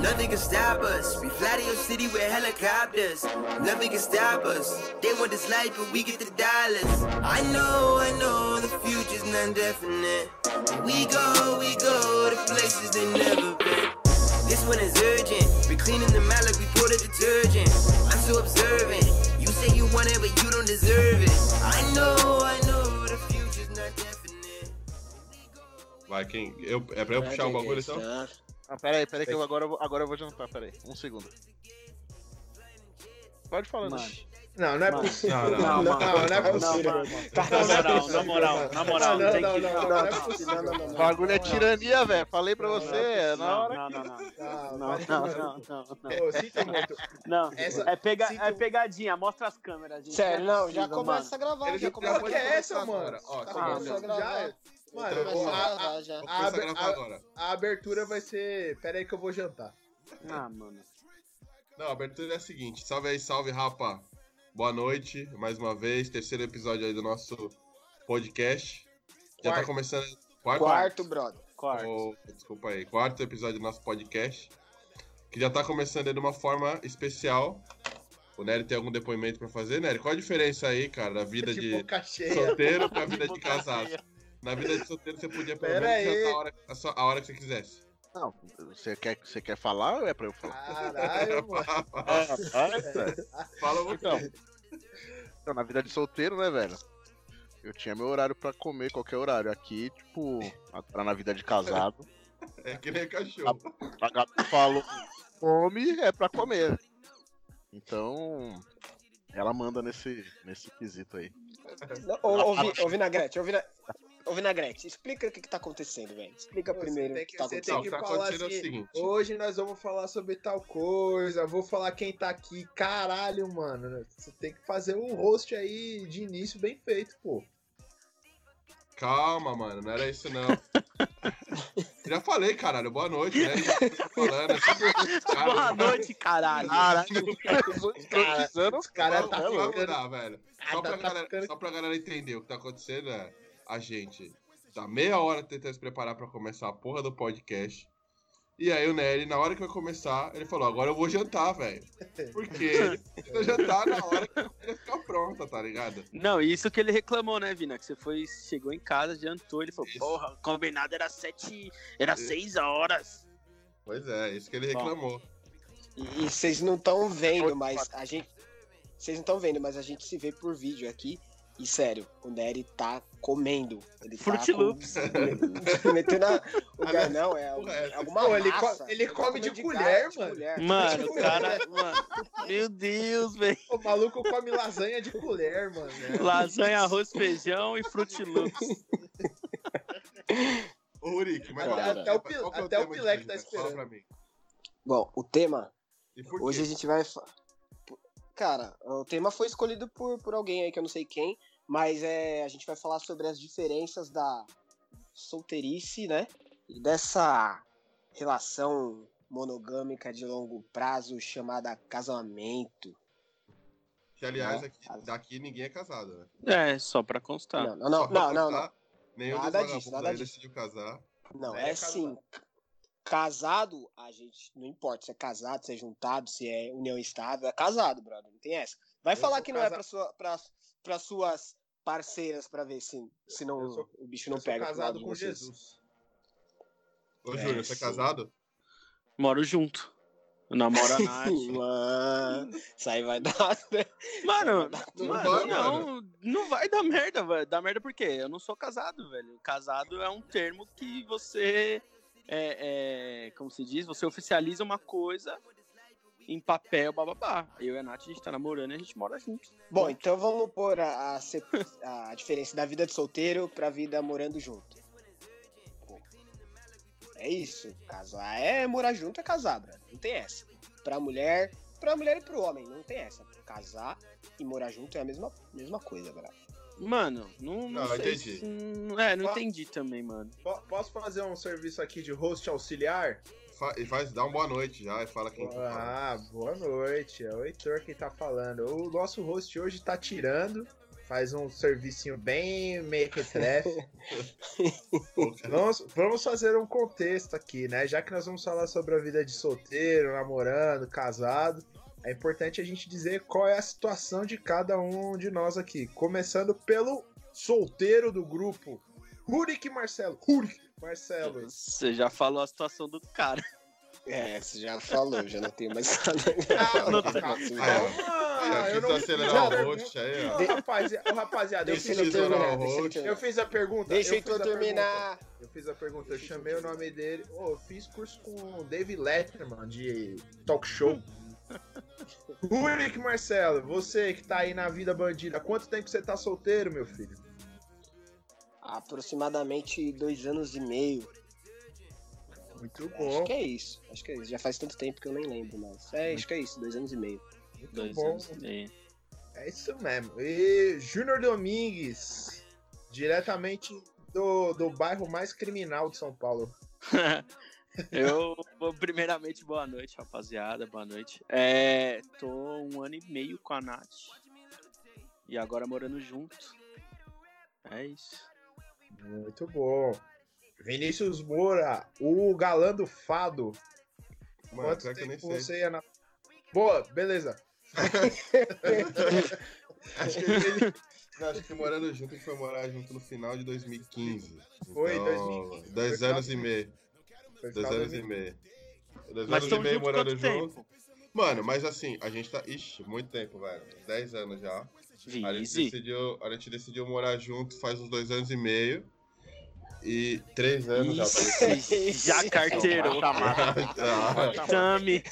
Nothing can stop us. We fly to your city with helicopters. Nothing can stop us. They want this life, but we get the dollars. I know, I know, the future's not definite. We go, we go to places they never been. This one is urgent. We cleaning the mat like we pour the detergent. I'm so observant. You say you want it, but you don't deserve it. I know, I know, the future's not definite. Vai, quem? Eu, é pra eu puxar o bagulho então? Ah, peraí, peraí, que eu agora, eu vou- agora eu vou jantar, peraí. Um segundo. Pode falar, Mano. Não, não é possível. Não, não, não, não, não é possível. não. Tá, na não é moral, na moral, mano. na moral, Não, tem não, que- não, não, não, é O não. bagulho é tirania, velho. Falei pra você, é na hora. Não, não, não. Não, Não, não, sinto muito. Não, é, pega, é pegadinha, mostra as câmeras, gente. Sério, é não, já começa a gravar. Ele já já começa pode que é essa, mano? Ó, Tá já é. Mano, a a, a, a a, a abertura vai ser. Pera aí que eu vou jantar. Ah, mano. Não, a abertura é a seguinte. Salve aí, salve, rapa. Boa noite, mais uma vez. Terceiro episódio aí do nosso podcast. Já tá Quarto. começando. Quarto? Quarto, brother. Quarto. Ô, desculpa aí. Quarto episódio do nosso podcast. Que já tá começando aí de uma forma especial. O Nery tem algum depoimento pra fazer? Nery, qual a diferença aí, cara, da vida de de solteiro pra vida de boca casado? Na vida de solteiro você podia pelo menos a hora, a, sua- a hora que você quisesse. Não, você quer, você quer falar ou é pra eu falar? Caralho, mano. Ah. Fala você. Então, então, na vida de solteiro, né, velho? Eu tinha meu horário pra comer, qualquer horário. Aqui, tipo, agora na vida de casado, É que nem cachorro. a gata falou come, é pra comer. Então, ela manda nesse, nesse quesito aí. Não, ô, ô, Vi- ô, Vinagrete, ô, Vina- ô, Vinagrete, explica o que, que tá acontecendo, velho. Explica Você primeiro tem o que, que- tá você acontecendo. O que tá falar acontecendo é o assim, seguinte. Hoje nós vamos falar sobre tal coisa. Vou falar quem tá aqui. Caralho, mano. Você tem que fazer um host aí de início bem feito, pô. Calma, mano, não era isso não. Já falei, caralho, boa noite, né? Falando, assim, cara, Boa noite, caralho. Caralho, os cara caras. tá Não ficando- mudar, velho. Só pra, tá galera, ficando- só pra galera entender o que tá acontecendo é a gente tá meia hora tentando se preparar pra começar a porra do podcast. E aí o Nery, na hora que vai começar, ele falou, agora eu vou jantar, velho. Porque ele precisa jantar na hora que comida ficar pronta, tá ligado? Não, isso que ele reclamou, né, Vina? Que você foi, chegou em casa, jantou, ele falou, Isso. porra, o combinado era sete, era Isso. seis horas. Pois é, isso que ele reclamou. E e vocês não estão vendo, mas a gente. Vocês não estão vendo, mas a gente se vê por vídeo aqui. E sério, o Nery tá comendo. Ele Fruit tá Loops. Com... Metendo a... o gar... Não, é é alguma Pô, ele co- ele tá come de comendo colher, garfo, de mano. colher. Mano, o cara, mano, meu Deus, velho. O maluco come lasanha de colher, mano. né? Lasanha, arroz, feijão e Fruit Loops. Ô, Rurik, mas Até- qual- até o é até o de Pilé hoje, que tá? Fala esperando. Bom, o tema. Hoje a gente vai. Cara, o tema foi escolhido por, por alguém aí que eu não sei quem. Mas é, a gente vai falar sobre as diferenças da solteirice, né? E dessa relação monogâmica de longo prazo chamada casamento. Que, aliás, Né? aqui, daqui ninguém é casado, né? É, só pra constar. Não, não, não, não, não, não. constar, Nenhum Nada dos disso, nada disso. decidiu casar. Não, é é assim. Casado, a gente. Não importa se é casado, se é juntado, se é união estável, é casado, brother. Não tem essa. Vai Eu falar que não é pra, sua, pra, pra suas parceiras pra ver se, se não, sou- o bicho não pega. casado com vocês. Jesus. Ô, É, Júnior, você é casado? Moro junto. Eu namoro a Nath. Mano, isso aí vai dar. Mano, Não mano, vai, não, não vai dar merda, velho. Dá merda por quê? Eu não sou casado, velho. Casado é um termo que você. É, é, como se diz? Você oficializa uma coisa em papel, bababá. Eu e a Nath, a gente tá namorando e a gente mora junto. Bom, então vamos pôr a, a, a diferença da vida de solteiro pra vida morando junto. Pô, É isso. Casar é morar junto, é casar, brother. Não tem essa. Pra mulher, pra mulher e pro homem, não tem essa. Casar e morar junto é a mesma, mesma coisa, brother. Mano, não, não, Não, sei. entendi. se- é, não entendi também, mano. Po- Posso fazer um serviço aqui de host auxiliar? fa- e faz, dá uma boa noite já e fala quem que fala. Ah, boa noite. É o Heitor que tá falando. O nosso host hoje tá tirando. Faz um servicinho bem mequetrefe. Vamos, vamos fazer um contexto aqui, né? Já que nós vamos falar sobre a vida de solteiro, namorando, casado, é importante a gente dizer qual é a situação de cada um de nós aqui. Começando pelo solteiro do grupo, Rurik Marcelo. Rurik Marcelo. Você já falou a situação do cara. É, você já falou, já não tenho mais nada. Ah, Não, calma, Aí, eu não acelerar o host aí, ó. Rapaziada, eu Deixa fiz, eu terminar, terminar. eu fiz a pergunta. Deixa eu Heitor a pergunta. terminar. Eu fiz a pergunta, eu chamei o nome dele. Ô, eu fiz curso com o David Letterman de talk show. Rurik Marcelo, você que tá aí na vida bandida, há quanto tempo você tá solteiro, meu filho? Aproximadamente dois anos e meio. Muito Acho bom, que é isso. Acho que é isso. Já faz tanto tempo que eu nem lembro, mas. É, acho que é isso, dois anos e meio. muito Dois bom. anos e meio. É isso mesmo. E Júnior Domingues, diretamente do, do bairro mais criminal de São Paulo. Eu, primeiramente, boa noite, rapaziada. Boa noite. É, tô um ano e meio com a Nath. E agora morando junto. É isso. Muito bom. Vinícius Moura, o galã do fado. Mano, Quanto pior que eu nem tempo sei. você ia na. Boa, beleza. Acho que ele. Não, acho que morando junto, a gente foi morar junto no final de 2015. Foi, Então, 2015. Dois Foi anos e meio. Foi Dois anos e 2000. meio. Dois Mas anos e estão meio juntos morando junto. tempo? Mano, mas assim, a gente tá. Ixi, muito tempo, velho. Dez anos já. A gente, decidiu, a gente decidiu morar junto faz uns dois anos e meio. E três anos já. tá Ixi, já carteirou. Ah, Tami.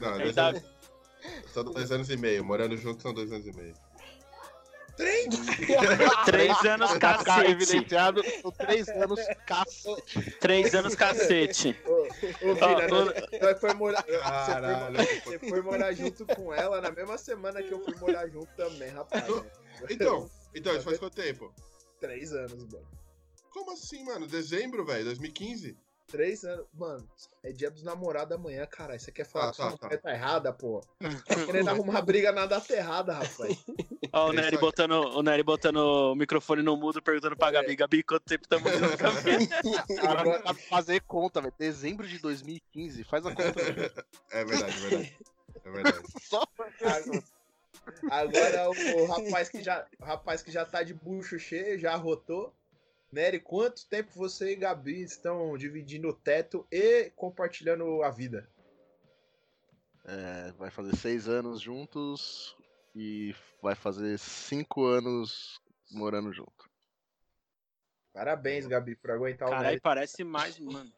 Não, dois anos, são dois anos e meio. Morando junto são dois anos e meio. Três anos Pra ficar cacete. três anos cacete. Três anos cacete. Ô, ô, nós- nós foi morar, você, foi, Caralho. você foi morar junto com ela na mesma semana que eu fui morar junto também, rapaz. Então, então, isso faz quanto tempo? Três anos, mano. Como assim, mano? Dezembro, velho? 2015? Três anos. Mano, é dia dos namorados amanhã, cara. Você quer falar Ah, que tá, sua tá. mulher tá errada, pô? Tá querendo arrumar briga na data errada, rapaz. Ó, o É Nery botando, o Nery botando o microfone no mudo, perguntando pra Gabi, Gabi, quanto tempo tamo junto, Gabi? Agora sabe fazer conta, velho. Dezembro de 2015, faz a conta. É verdade, é verdade. É verdade. Só Agora, agora o, o rapaz que já, o rapaz que já tá de bucho cheio, já arrotou. Nery, quanto tempo você e Gabi estão dividindo o teto e compartilhando a vida? É, vai fazer seis anos juntos e vai fazer cinco anos morando junto. Parabéns, Gabi, por aguentar o Caralho, Nery. parece mais, mano.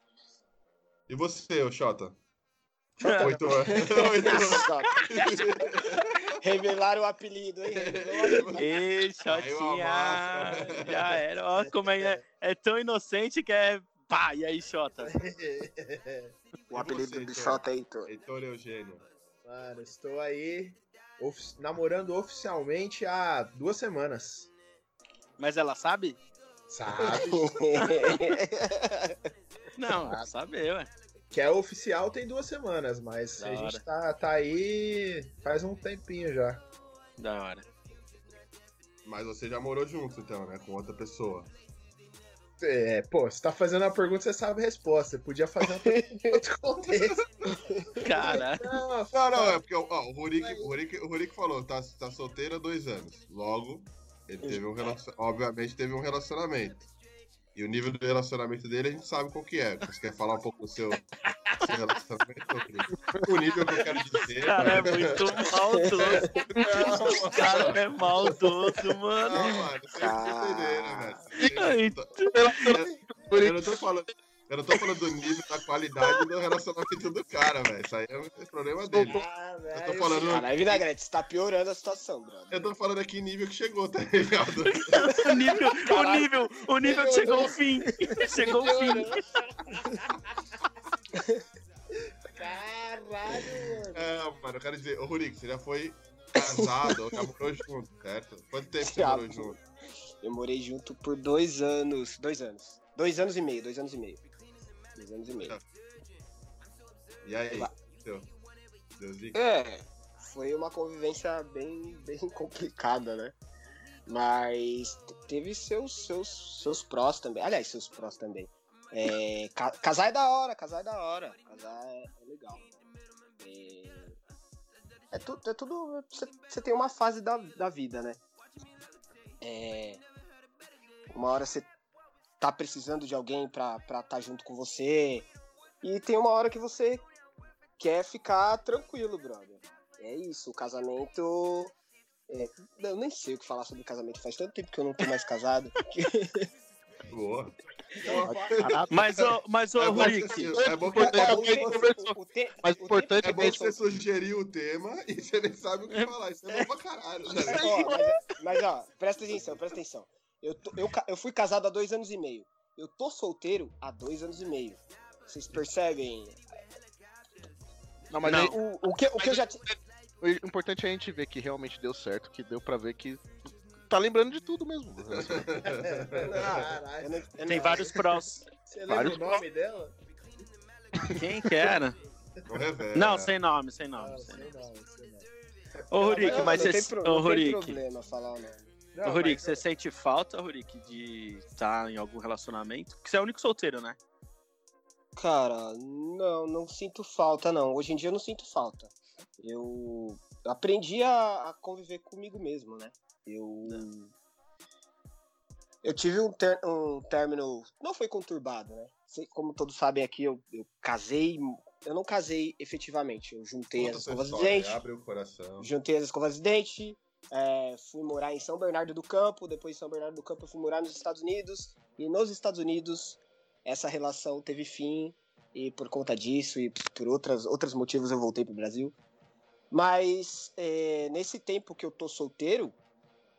E você, ô Xota? Oito anos. Oito anos. Revelaram o apelido, hein? Ei, Xotinha! Já era. Ó, como é, é tão inocente que é. Pá, e aí, Xota? O apelido você, do? Xota é Heitor. Heitor Eugênio. Mano, estou aí ofi- namorando oficialmente há duas semanas. Mas ela sabe? Sabe? Não, sabe, ué. Que é oficial tem duas semanas, mas Da a gente hora. tá, tá aí faz um tempinho já. Da hora. Mas você já morou junto, então, né? Com outra pessoa. É, pô, você tá fazendo a pergunta, você sabe a resposta. Você podia fazer uma pergunta em outro contexto. Caralho. Não, Não, não, é porque ó, o Rurik, o Rurik, o Rurik falou, tá, tá solteiro há dois anos. Logo, ele teve um relacionamento. Obviamente teve um relacionamento. E o nível do relacionamento dele a gente sabe qual que é. Você quer falar um pouco do seu, do seu relacionamento? O nível que eu quero dizer. O cara é muito maldoso. O cara é maldoso, mano. Não, mano, vocês não entenderam, velho. Eu não tô falando. Eu não tô falando do nível da qualidade do relacionamento do cara, velho. Isso aí é um problema dele. Ah, Eu tô velho. falando. Caralho, Vinagrete, você tá piorando a situação, brother. Eu tô falando aqui nível que chegou, tá ligado? O nível, o nível, o nível que chegou ao fim. Chegou ao fim. Caralho, mano. É, mano, eu quero dizer, ô Rurik, você já foi casado ou já morou junto, certo? Quanto tempo você Já, morou junto? Eu morei junto por dois anos. Dois anos. Dois anos e meio, dois anos e meio. Dois anos e meio. E aí? Deu. Deu? É, foi uma convivência bem, bem complicada, né? Mas teve seus, seus, seus prós também. Aliás, seus prós também. É, ca- casar é da hora, casar é da hora. Casar é, é legal. É, é, tu- é tudo. Você você tem uma fase da, da vida, né? É, uma hora você tá precisando de alguém pra estar tá junto com você. E tem uma hora que você quer ficar tranquilo, brother. É isso, o casamento. é, eu nem sei o que falar sobre casamento, faz tanto tempo que eu não tô mais casado. que- Boa. Mas, ô, mas, É você- é bom que- é que- tempo- o te- Mas o importante tempo É bom que você sugeriu o tema e você nem sabe o que falar. Isso é bom pra caralho, né? Ó, mas, mas, ó, presta atenção, presta atenção. Eu, tô- eu, eu fui casado há dois anos e meio. Eu tô solteiro há dois anos e meio. Vocês percebem? Não, mas Não. aí, O, o que, o que eu já. o importante é a gente ver que realmente deu certo, que deu pra ver que tá lembrando de tudo mesmo. Eu não- eu tem não- vários prós. Você lembra Vários o nome dela? Quem que era? Não sem nome, sem nome. Sem não. Ô, Rurik, mas você. não tem problema falar o nome. Não, Rurik, mas você sente falta, Rurik, de estar em algum relacionamento? Porque você é o único solteiro, né? Cara, não, não sinto falta, não. Hoje em dia eu não sinto falta. Eu aprendi a, a conviver comigo mesmo, né? Eu. Eu tive um, ter- um término. Não foi conturbado, né? Como todos sabem aqui, eu, eu casei. Eu não casei efetivamente. Eu juntei Conta as escovas de dente. Abre o coração. Juntei as escovas de dente, é, fui morar em São Bernardo do Campo, depois de São Bernardo do Campo fui morar nos Estados Unidos, e nos Estados Unidos essa relação teve fim, e por conta disso e por outras, outros motivos eu voltei pro Brasil. Mas é, nesse tempo que eu tô solteiro,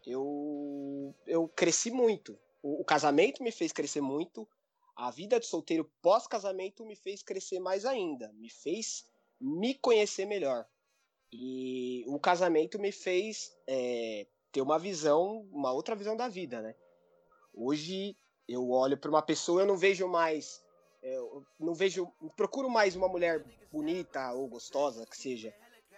eu, eu cresci muito. O, o casamento me fez crescer muito, a vida de solteiro pós-casamento me fez crescer mais ainda, me fez me conhecer melhor. E o casamento me fez é, ter uma visão, uma outra visão da vida, né? Hoje eu olho para uma pessoa, eu não vejo mais, é, eu não vejo, procuro mais uma mulher bonita ou gostosa que seja.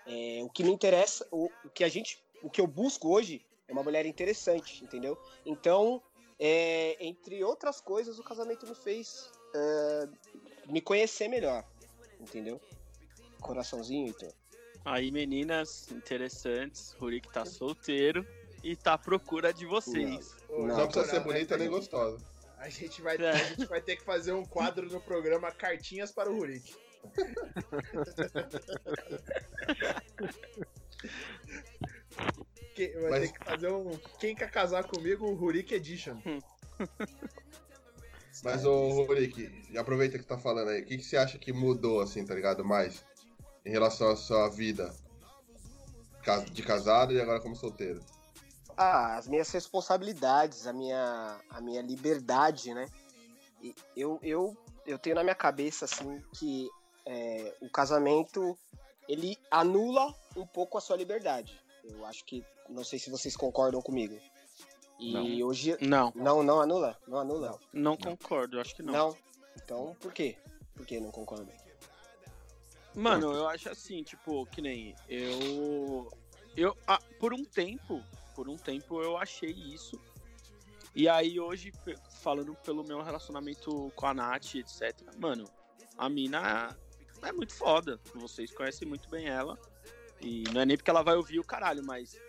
É, o que me interessa, o, o que a gente, o que eu busco hoje é uma mulher interessante, entendeu? Então, é, entre outras coisas, o casamento me fez é, me conhecer melhor, entendeu? Coraçãozinho, então. Aí, meninas interessantes, Rurik tá solteiro e tá à procura de vocês. Ô, Não, Não precisa ser bonita nem gostosa. A gente, vai, É. a gente vai ter que fazer um quadro no programa Cartinhas para o Rurik. Vai Mas- ter que fazer um Quem quer casar comigo, o Rurik Edition. Mas, ô, Rick, aproveita que tá falando aí. O que, que você acha que mudou, assim, tá ligado? Mais em relação à sua vida de casado e agora como solteiro? Ah, as minhas responsabilidades, a minha, a minha liberdade, né? Eu, eu, eu tenho na minha cabeça, assim, que é, o casamento, ele anula um pouco a sua liberdade. Eu acho que, não sei se vocês concordam comigo. E Não. hoje... Não, Não, não anula? Não anula? não concordo, eu acho que não. Não. Então, por quê? Por que não concorda? Mano, eu acho assim, tipo, que nem eu. Eu, ah, por um tempo, por um tempo eu achei isso. E aí hoje, falando pelo meu relacionamento com a Nath, etc. Mano, a mina é muito foda. Vocês conhecem muito bem ela. E não é nem porque ela vai ouvir o caralho, mas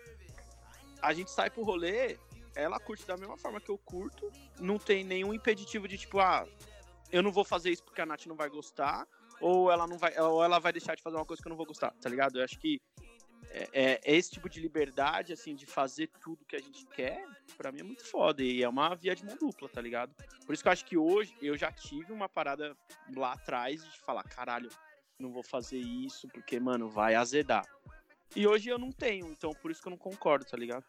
a gente sai pro rolê, ela curte da mesma forma que eu curto. Não tem nenhum impeditivo de tipo, ah, eu não vou fazer isso porque a Nath não vai gostar ou ela não vai, ou ela vai deixar de fazer uma coisa que eu não vou gostar, tá ligado? Eu acho que é, é- é esse tipo de liberdade, assim, de fazer tudo que a gente quer, pra mim é muito foda. E é uma via de mão dupla, tá ligado? Por isso que eu acho que hoje eu já tive uma parada lá atrás de falar, caralho, não vou fazer isso, porque, mano, vai azedar. E hoje eu não tenho, então por isso que eu não concordo, tá ligado?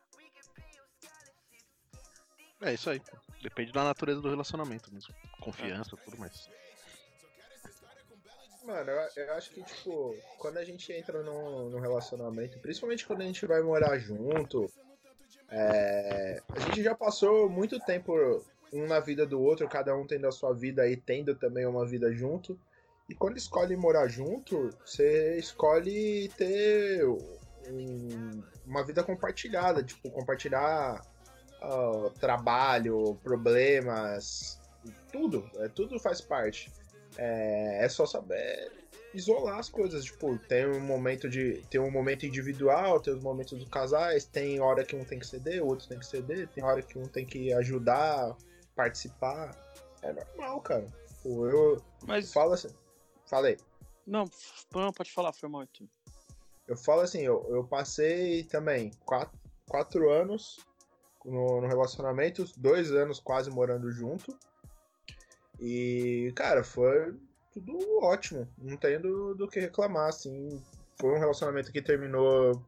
É isso aí. Depende da natureza do relacionamento mesmo. Confiança, tudo mais. Mano, eu, eu acho que, tipo, quando a gente entra num, num relacionamento, principalmente quando a gente vai morar junto, é, a gente já passou muito tempo um na vida do outro, cada um tendo a sua vida e tendo também uma vida junto. E quando escolhe morar junto, você escolhe ter um- uma vida compartilhada, tipo, compartilhar ah, trabalho, problemas, tudo, é, tudo faz parte. É, é só saber isolar as coisas, tipo, tem um momento de tem um momento individual, tem os momentos dos casais, tem hora que um tem que ceder, o outro tem que ceder, tem hora que um tem que ajudar, participar. É normal, cara. Pô, eu Mas. falo assim, falei. Não, não, pode falar, foi mal, Arthur. Eu falo assim, eu, eu passei também quatro, quatro anos no, no relacionamento, dois anos quase morando junto. E, cara, foi tudo ótimo. Não tenho do, do que reclamar, assim. Foi um relacionamento que terminou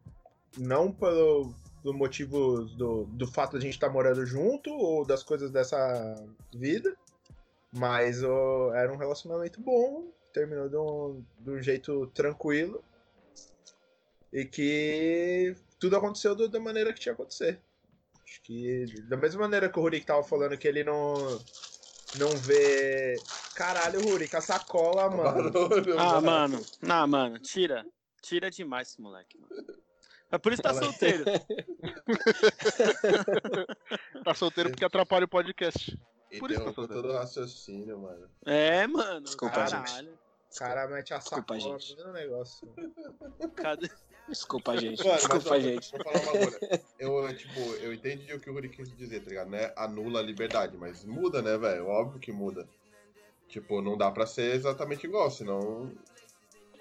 não pelo do motivo do, do fato de a gente estar morando junto ou das coisas dessa vida, mas era um relacionamento bom, terminou de um, de um jeito tranquilo e que tudo aconteceu do- da maneira que tinha que acontecer. Acho que da mesma maneira que o Rurik tava falando que ele não não vê. Caralho, Rurik, a sacola, mano. Barulho, Ah, mano. Não, mano, tira. Tira demais esse moleque, mano. É por isso que tá solteiro. Tá solteiro porque atrapalha o podcast. Por isso que Interrompeu tá todo o raciocínio, mano. É, mano. Desculpa, caralho. O cara mete a Desculpa, sacola gente. no negócio. Cadê? Desculpa, gente. Mano, mas, Desculpa, ó, gente. Coisa. Eu, tipo, eu entendi o que o Ruri quis dizer, tá ligado? Né? Anula a liberdade, mas muda, né, velho? Óbvio que muda. Tipo, não dá pra ser exatamente igual, senão.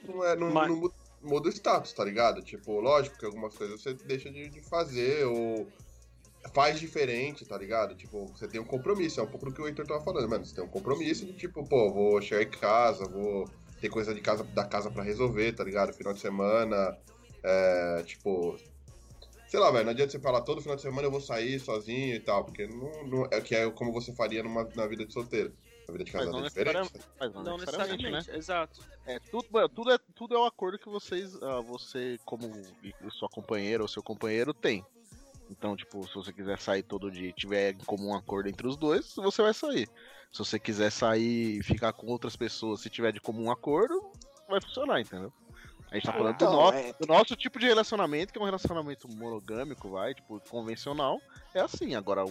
Não, é, não, Mas- não muda, muda o status, tá ligado? Tipo, lógico que algumas coisas você deixa de, de fazer ou faz diferente, tá ligado? Tipo, você tem um compromisso, é um pouco do que o Heitor tava falando, mano. Você tem um compromisso de tipo, pô, vou chegar em casa, vou ter coisa de casa da casa pra resolver, tá ligado? Final de semana, é, tipo. Sei lá, velho, não adianta você falar todo final de semana eu vou sair sozinho e tal, porque não, não é que é como você faria numa, na vida de solteiro. Na vida de casado não é diferente. Mas não, Não necessariamente, né? exato. É, tudo, tudo, é, tudo é um acordo que vocês, ah, você, como sua companheira ou seu companheiro, tem. Então, tipo, se você quiser sair todo dia e tiver em comum um acordo entre os dois, você vai sair. Se você quiser sair e ficar com outras pessoas, se tiver de comum acordo, vai funcionar, entendeu? A gente tá Ah, falando então, do, nosso, é- do nosso tipo de relacionamento, que é um relacionamento monogâmico, vai, tipo, convencional. É assim, agora,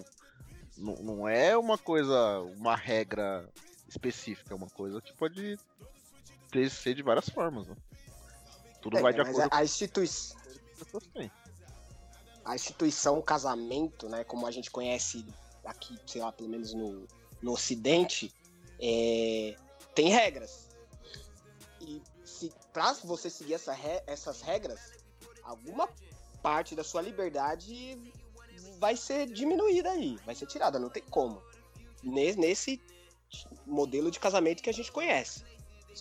não, não é uma coisa, uma regra específica, é uma coisa que pode ter, ser de várias formas, né? Tudo É, vai de acordo a, a instituição. A instituição casamento, né, como a gente conhece aqui, sei lá, pelo menos no, no Ocidente, é, tem regras. E se para você seguir essa re- essas regras, alguma parte da sua liberdade vai ser diminuída aí, vai ser tirada, não tem como. Ne- Nesse modelo de casamento que a gente conhece.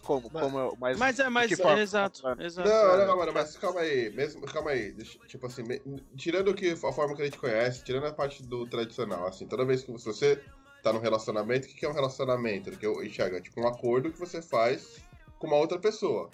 Como, Mas- como é- mas, Mas é, mas forma? exato, exato. Não, não, mano, mas calma aí, mesmo, calma aí, deixa- tipo assim, me- tirando o que, a forma que a gente conhece, tirando a parte do tradicional, assim, toda vez que você tá num relacionamento, o que que é um relacionamento? Que eu enxergo, é tipo um acordo que você faz com uma outra pessoa.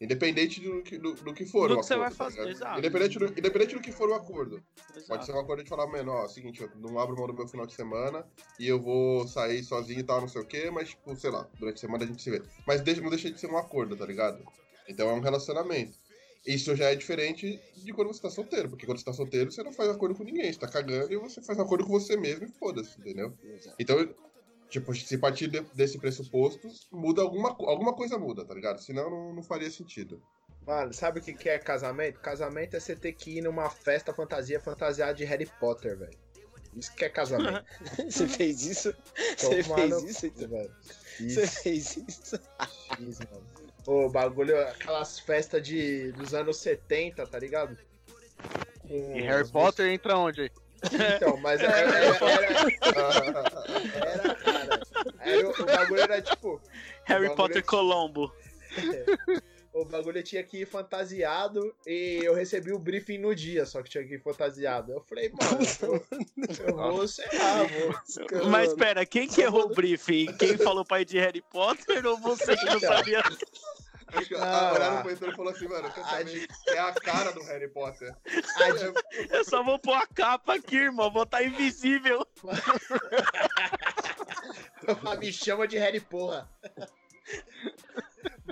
Independente do que, do, do que for Do o que você vai acordo, tá fazer, ligado? exato. Independente do, independente do que for o acordo. exato. Pode ser um acordo de falar, mano, ó, é o seguinte, eu não abro mão do meu final de semana e eu vou sair sozinho e tal, não sei o quê, mas, tipo, sei lá, durante a semana a gente se vê. Mas deixa, não deixa de ser um acordo, tá ligado? Então é um relacionamento. Isso já é diferente de quando você tá solteiro, porque quando você tá solteiro, você não faz acordo com ninguém, você tá cagando e você faz acordo com você mesmo e foda-se, entendeu? Então, tipo, se partir de- desse pressuposto, muda alguma, alguma coisa muda, tá ligado? Senão não, não faria sentido. Mano, sabe o que que é casamento? Casamento é você ter que ir numa festa fantasia fantasiada de Harry Potter, velho. Isso que é casamento. Você fez isso? Você Tomar fez isso? então? velho. Você fez isso? isso, mano. O bagulho, aquelas festas de, dos anos 70, tá ligado? Com E Harry Potter entra onde aí? Então, mas era, era, era, era, cara. Era, o bagulho era tipo. Harry Potter é- Colombo. O bagulho tinha que ir fantasiado e eu recebi o briefing no dia, só que tinha que ir fantasiado. Eu falei, mano, eu, eu vou, sei lá, vou. Mas pera, quem que errou o briefing? Quem falou pra ir de Harry Potter ou você que não sabia? Acho que Ah, olharam pro Heitor e falou assim, mano, a? É a cara do Harry Potter. A Eu só vou pôr a capa aqui, irmão. Vou estar invisível. Me chama de Harry Porra.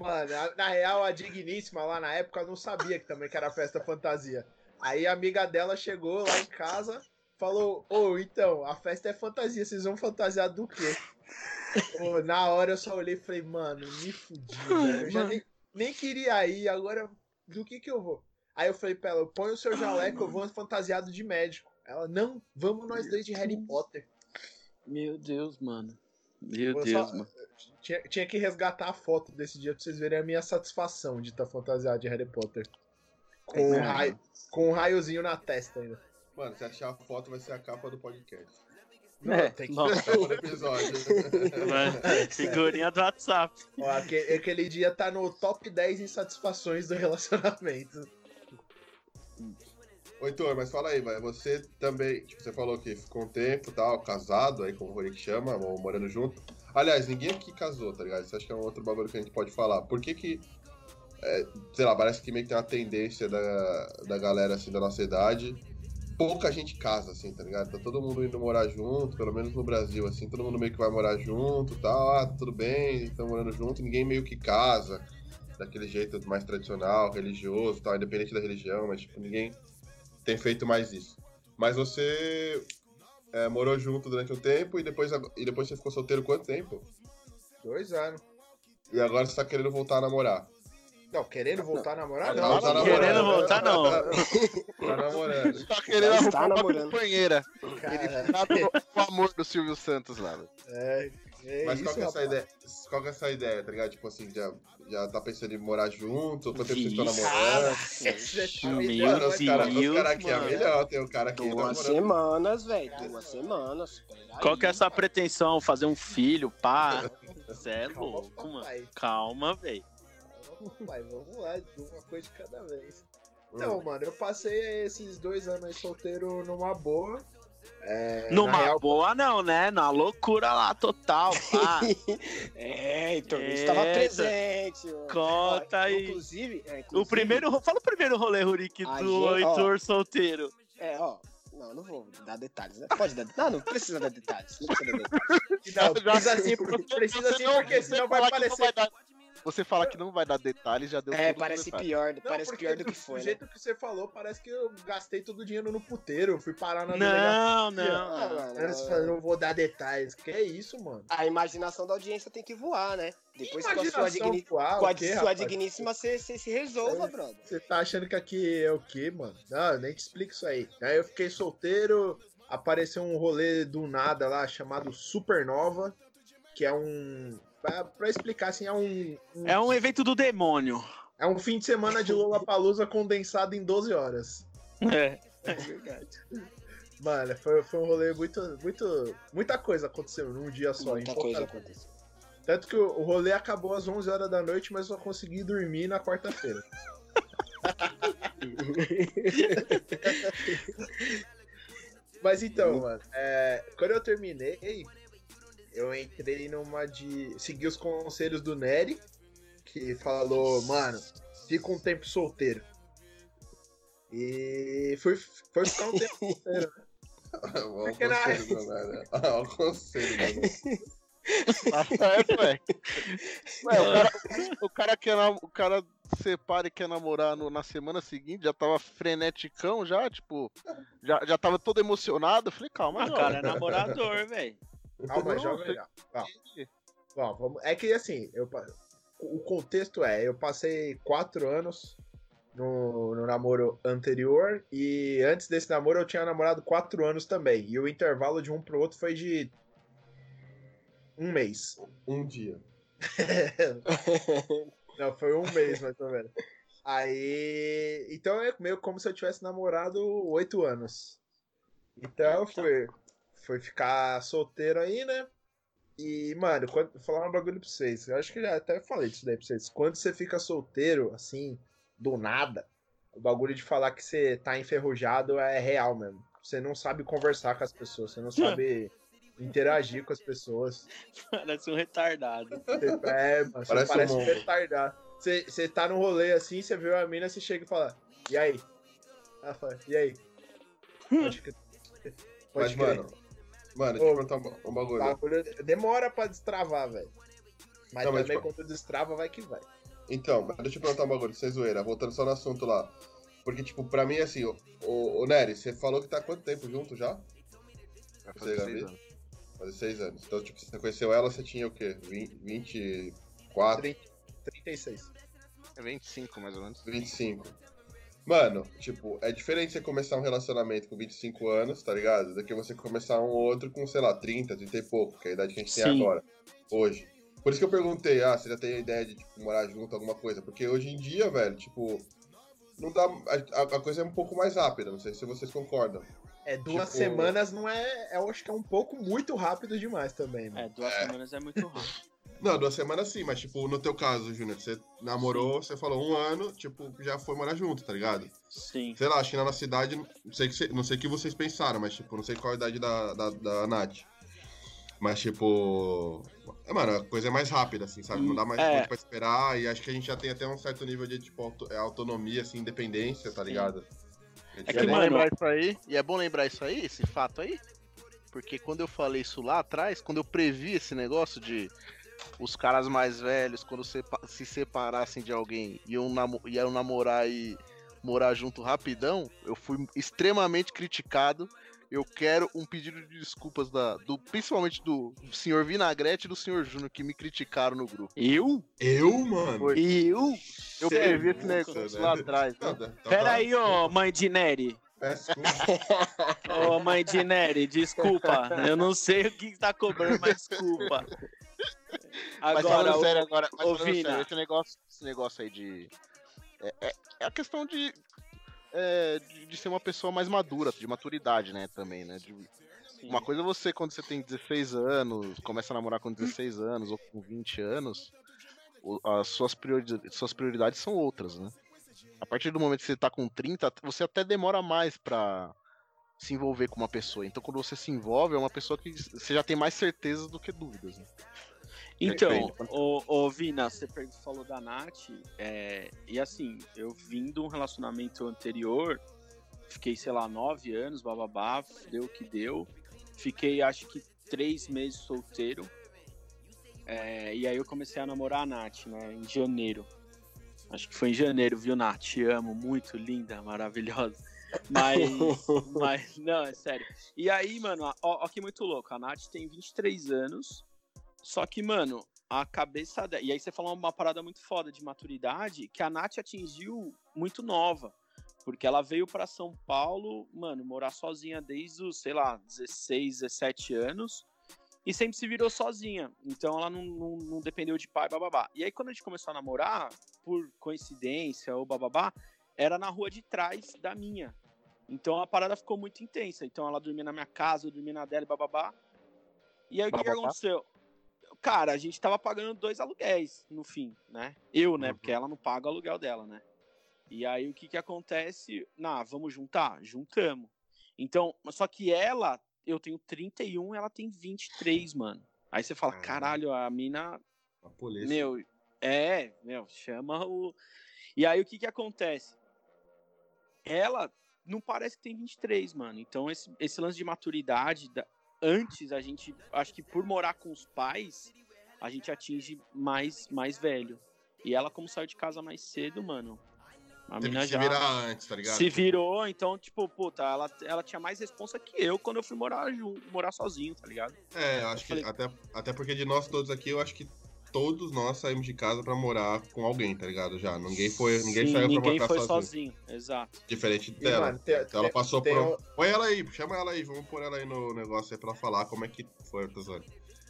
Mano, na, real, a Digníssima lá na época não sabia que também que era festa fantasia. Aí a amiga dela chegou lá em casa, falou: Ô, então, a festa é fantasia, vocês vão fantasiar do quê? Ô, na hora eu só olhei e falei, mano, me fudi, velho. Eu já nem, nem queria ir, agora do que que eu vou? Aí eu falei pra ela, põe o seu jaleco, eu vou fantasiado de médico. Ela, não, vamos nós dois de Harry Potter. Meu Deus, mano. Meu Deus, só- mano. Tinha, tinha que resgatar a foto desse dia pra vocês verem a minha satisfação de estar fantasiado de Harry Potter. Com, um É. raio, com um raiozinho na testa ainda. Mano, se achar a foto, vai ser a capa do podcast. Não, É, tem que... nossa. Capa do episódio. Mano, Figurinha do WhatsApp. Ó, aque- aquele dia tá no top 10 insatisfações do relacionamento. Heitor, mas fala aí, vai. Você também, tipo, você falou que ficou um tempo tal, casado, aí como o Rorik chama, ou morando junto. Aliás, ninguém aqui casou, tá ligado? Isso acho que é um outro bagulho que a gente pode falar. Por que que, é, sei lá, parece que meio que tem uma tendência da, da galera, assim, da nossa idade. Pouca gente casa, assim, tá ligado? Tá todo mundo indo morar junto, pelo menos no Brasil, assim, todo mundo meio que vai morar junto tal. Ah, tudo bem, estão morando junto, ninguém meio que casa daquele jeito mais tradicional, religioso tal, independente da religião, mas, tipo, ninguém tem feito mais isso. Mas você é, morou junto durante um tempo e depois, e depois você ficou solteiro quanto tempo? Dois anos. E agora você tá querendo voltar a namorar. Não, querendo voltar a namorar, Não, não. tá namorando. Querendo voltar, não. Tá namorando. Tá querendo Já arrumar está uma namorando. companheira. Cara, Ele tá no, no amor do Silvio Santos lá. é, é Mas isso, qual que é essa rapaz. ideia? Qual que é essa ideia, tá ligado? Tipo assim, já, já tá pensando em morar junto? Quanto tempo vocês estão namorando? Você tá Meu me Mano, os caras cara aqui é melhor, tem o cara aqui tá Duas namorando. semanas, velho. Duas semanas. Qual que é essa pretensão? Fazer um filho, pá? Cê é louco, mano. Calma, velho. Papai. Vamos lá, uma coisa de cada vez. Então, mano, eu passei esses dois anos aí solteiro numa boa. É, Numa real, boa, não, né? Na loucura lá, total, pá. É, então isso estava presente. Conta aí. Inclusive, é, O inclusive- primeiro, ro- fala o primeiro rolê, Rurik, do. Heitor solteiro. É, ó. Não, não vou dar detalhes, né? Pode dar. Não, não precisa dar detalhes. Não precisa dar detalhes. não, precisa assim, porque, precisa assim porque senão vai parecer. dar- Você fala que não vai dar detalhes, já deu É, parece pior, Não, parece pior do que foi, do né? jeito que você falou, parece que eu gastei todo o dinheiro no puteiro. Fui parar na Não, não. você fala, não vou dar detalhes. Que é isso, mano? A imaginação da audiência tem que voar, né? Depois com a sua, digni... voar, com a o quê, sua digníssima você se resolva, brother. Você tá achando que aqui é o quê, mano? Não, eu nem te explico isso aí. Aí eu fiquei solteiro, apareceu um rolê do nada lá chamado Supernova, que é um. Pra, pra explicar assim, é um, um- É um evento do demônio. é um fim de semana de Lollapalooza condensado em 12 horas. É. É verdade. Mano, foi, foi um rolê muito, muito. Muita coisa aconteceu num dia só. Muita coisa aconteceu. Tanto que o, o rolê acabou às 11 horas da noite, mas eu só consegui dormir na quarta-feira. Mas então, mano, é, quando eu terminei, eu entrei numa de. Segui os conselhos do Nery, que falou, mano, fica um tempo solteiro. E fui, foi ficar um tempo solteiro. né? Olha o conselho Leonardo. Olha o conselho Leonardo. Tá certo, velho. Ué, o cara, o cara quer o cara separa e quer namorar no- na semana seguinte, já tava freneticão já, tipo, já, já tava todo emocionado. Eu falei, calma, Ah, jovem. cara, é namorador, velho. Calma, Não, joga legal. Bom, vamos- é que assim, eu, o contexto é, eu passei quatro anos no, no namoro anterior e antes desse namoro eu tinha namorado quatro anos também. E o intervalo de um pro outro foi de um mês. Um dia. Não, foi um mês mais ou menos. Aí. Então é meio como se eu tivesse namorado oito anos. Então eu fui, fui ficar solteiro aí, né? E, mano, quando, vou falar um bagulho pra vocês. Eu acho que já até falei disso daí pra vocês. Quando você fica solteiro, assim, do nada, o bagulho de falar que você tá enferrujado é real mesmo. Você não sabe conversar com as pessoas, você não sabe interagir com as pessoas. Parece um retardado. Você, é, mano, você Parece parece, um um retardado. Você, você tá num rolê assim, você vê a mina, você chega e fala, e aí? Ela fala, e aí? Pode crer. Pode Mas, crer. mano, Mano, deixa eu perguntar um, um O bagulho. bagulho demora pra destravar, velho. Mas Não, mas, também tipo- quando destrava, vai que vai. Então, mas deixa eu perguntar um bagulho, sem zoeira, voltando só no assunto lá. Porque, tipo, pra mim, assim, o, o, o Nery, você falou que tá há quanto tempo junto já? Vai Você, fazer Gabi? seis anos. Fazer seis anos. Então, tipo, você conheceu ela, você tinha o quê? 20, 24, 30, 36. É 25, mais ou menos. 25. Mano, tipo, é diferente você começar um relacionamento com 25 anos, tá ligado? Do que você começar um outro com, sei lá, 30, 30 e pouco, que é a idade que a gente tem Sim. agora, hoje. Por isso que eu perguntei, ah, você já tem a ideia de, tipo, morar junto, alguma coisa? Porque hoje em dia, velho, tipo, não dá. A, a coisa é um pouco mais rápida, não sei se vocês concordam. É, duas Tipo- semanas não é. Eu acho que é um pouco muito rápido demais também, É, mano. duas semanas é muito rápido. Não, duas semanas sim, mas, tipo, no teu caso, Júnior, você namorou, você falou um ano, tipo, já foi morar junto, tá ligado? Sim. sei lá, acho que na nossa cidade, não sei, que não sei o que vocês pensaram, mas, tipo, não sei qual a idade da, da, da Nath. Mas, tipo. É, mano, a coisa é mais rápida, assim, sabe? Não dá mais É. tempo pra esperar. E acho que a gente já tem até um certo nível de, tipo, auto- é, autonomia, assim, independência, tá ligado? É E que, é bom lembrar isso aí, e é bom lembrar isso aí, esse fato aí, porque quando eu falei isso lá atrás, quando eu previ esse negócio de os caras mais velhos, quando sepa- se separassem de alguém, iam, namo iam namorar e morar junto rapidão, eu fui extremamente criticado. Eu quero um pedido de desculpas da, do, principalmente do senhor Vinagrete e do senhor Júnior que me criticaram no grupo. Eu? Eu, mano? Foi. Eu? Eu Cê é previ esse negócio né? lá atrás. Né? tá- tá- Pera aí, ô mãe de Nery. Ô mãe de Nery, desculpa. Eu não sei o que tá cobrando, mas desculpa. Mas Agora, falando o- sério agora, mas ô, falando Vina. sério, esse negócio, esse negócio aí de. É, é- é a questão de, é, de. de ser uma pessoa mais madura, de maturidade, né, também, né? de- uma coisa é você quando você tem 16 anos, começa a namorar com 16 anos ou com 20 anos, as suas prioridades, suas prioridades são outras, né? A partir do momento que você tá com 30, você até demora mais pra se envolver com uma pessoa. Então quando você se envolve, é uma pessoa que você já tem mais certezas do que dúvidas. Né? Então, ô, ô Vina, você falou da Nath, é, e assim, eu vim de um relacionamento anterior, fiquei, sei lá, nove anos, bababá, deu o que deu. Fiquei, acho que, três meses solteiro. É, e aí eu comecei a namorar a Nath, né, em janeiro. Acho que foi em janeiro, viu, Nath? Te amo, muito linda, maravilhosa. Mas, mas, não, é sério. E aí, mano, ó, ó que muito louco. A Nath tem 23 anos, só que, mano, a cabeça dela. E aí você falou uma parada muito foda de maturidade que a Nath atingiu muito nova. Porque ela veio pra São Paulo, mano, morar sozinha desde os, sei lá, 16, 17 anos. E sempre se virou sozinha. Então ela não, não, não dependeu de pai, bababá. E aí quando a gente começou a namorar, por coincidência ou bababá, era na rua de trás da minha. Então a parada ficou muito intensa. Então ela dormia na minha casa, eu dormia na dela e bababá. E aí o que, que aconteceu? Cara, a gente tava pagando dois aluguéis no fim, né? Eu, né? Uhum. Porque ela não paga o aluguel dela, né? E aí o que que acontece? Na, vamos juntar? Juntamos. Então, só que ela, eu tenho 31, ela tem 23, mano. Aí você fala, Caralho. a mina Uma polícia. meu, é, meu, chama o. E aí o que que acontece? Ela não parece que tem 23, mano. Então esse, esse lance de maturidade, da- antes a gente, acho que por morar com os pais, a gente atinge mais, mais velho. E ela, como saiu de casa mais cedo, mano, a Teve mina que se já virar antes, tá ligado? se virou, então, tipo, puta, ela, ela tinha mais responsa que eu quando eu fui morar morar sozinho, tá ligado? É, eu acho Eu que falei- até, até porque de nós todos aqui, eu acho que todos nós saímos de casa pra morar com alguém, tá ligado? Já. Ninguém foi, ninguém Sim, saiu pra ninguém morar foi sozinho. sozinho. Exato. Diferente E, dela. mano, tem- então ela tem- passou tem por. um- Põe ela aí, chama ela aí, vamos pôr ela aí no negócio aí pra falar como é que foi, Tazani.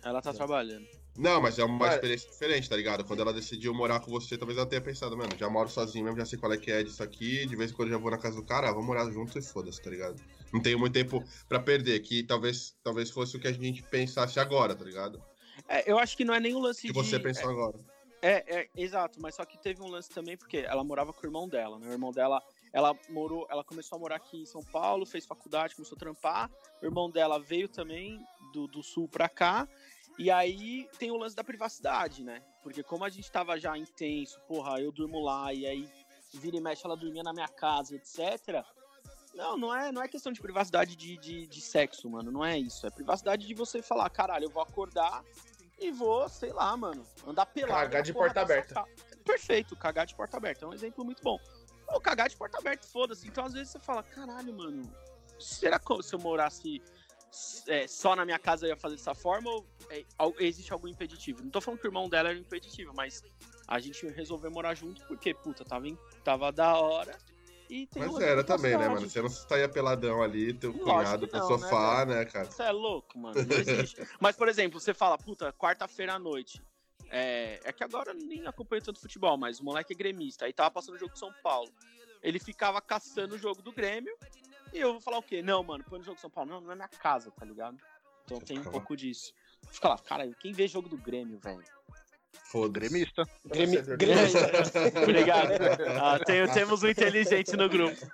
Ela tá trabalhando. Não, mas é uma Cara- experiência diferente, tá ligado? Quando ela decidiu morar com você, talvez ela tenha pensado, mano, já moro sozinho mesmo, já sei qual é que é disso aqui, de vez em quando já vou na casa do cara, ah, vamos morar junto e foda-se, tá ligado? Não tenho muito tempo pra perder, que talvez, talvez fosse o que a gente pensasse agora, tá ligado? É, eu acho que não é nem o lance Que de. você pensou agora. É, é, exato, mas só que teve um lance também, porque ela morava com o irmão dela, né? O irmão dela, ela morou, ela começou a morar aqui em São Paulo, fez faculdade, começou a trampar. O irmão dela veio também do, do sul pra cá. E aí tem o lance da privacidade, né? Porque como a gente tava já intenso, porra, eu durmo lá, e aí vira e mexe, ela dormia na minha casa, etc. Não, não é, não é questão de privacidade de, de, de sexo, mano. Não é isso. É privacidade de você falar, caralho, eu vou acordar e vou, sei lá, mano, andar pelado. Cagar de porta aberta. ca- Perfeito, cagar de porta aberta. É um exemplo muito bom. Ou cagar de porta aberta, foda-se. Então, às vezes, você fala, caralho, mano, será que se eu morasse é, só na minha casa eu ia fazer dessa forma ou é, existe algum impeditivo? Não tô falando que o irmão dela era impeditivo, mas a gente resolveu morar junto porque, puta, tava, em- tava da hora Mas era também, né, mano? Você não saía peladão ali, teu Lógico cunhado no sofá, né, cara? Você é louco, mano. Não existe. Mas, por exemplo, você fala, puta, quarta-feira à noite. É, é que agora eu nem acompanho tanto futebol, mas o moleque é gremista. Aí tava passando o jogo de São Paulo. Ele ficava caçando o jogo do Grêmio. E eu vou falar o quê? Não, mano, põe no jogo de São Paulo. Não, não é minha casa, tá ligado? Então tem um pouco disso. Fica lá, cara, quem vê jogo do Grêmio, velho? Foda-se. Gremista. Torcedor. Grêmio- Obrigado. Ah, tem- temos um inteligente no grupo.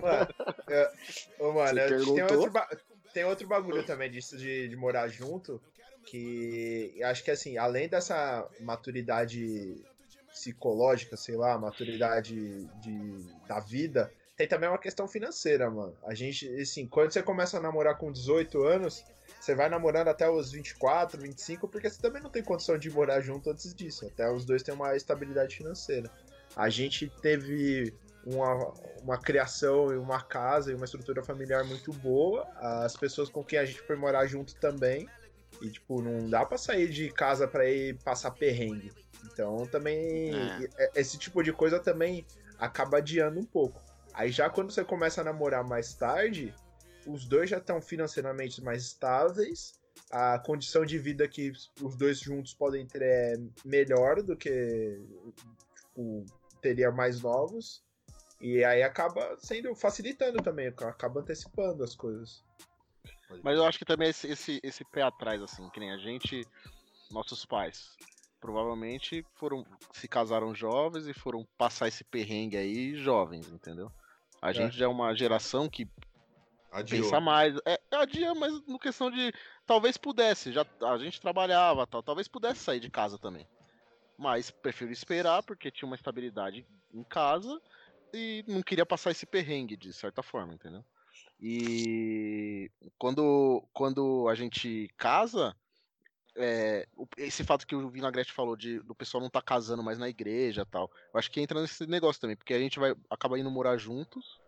Mano, é, ô, mano, Você tem, outro ba- tem outro bagulho também disso de, de morar junto, que acho que assim, além dessa maturidade psicológica, sei lá, maturidade de, da vida, tem também uma questão financeira, mano. A gente, assim, quando você começa a namorar com 18 anos, você vai namorando até os 24, 25, porque você também não tem condição de morar junto antes disso. Até os dois têm uma estabilidade financeira. A gente teve uma, uma criação e uma casa e uma estrutura familiar muito boa. As pessoas com quem a gente foi morar junto também. E, tipo, não dá pra sair de casa pra ir passar perrengue. Então, também. É. Esse tipo de coisa também acaba adiando um pouco. Aí, já quando você começa a namorar mais tarde, os dois já estão financeiramente mais estáveis. A condição de vida que os dois juntos podem ter é melhor do que tipo, teria mais novos. E aí acaba sendo facilitando também, acaba antecipando as coisas. Mas eu acho que também esse, esse, esse pé atrás, assim, que nem a gente, nossos pais, provavelmente foram se casaram jovens e foram passar esse perrengue aí jovens, entendeu? A gente já é uma geração que Adiou. pensa mais. É, é dia, mas no questão de talvez pudesse, já a gente trabalhava, tal, talvez pudesse sair de casa também. Mas prefiro esperar porque tinha uma estabilidade em casa e não queria passar esse perrengue de certa forma, entendeu? E quando quando a gente casa, é, esse fato que o Vinagrete falou de do pessoal não tá casando mais na igreja, tal. Eu acho que entra nesse negócio também, porque a gente vai acabar indo morar juntos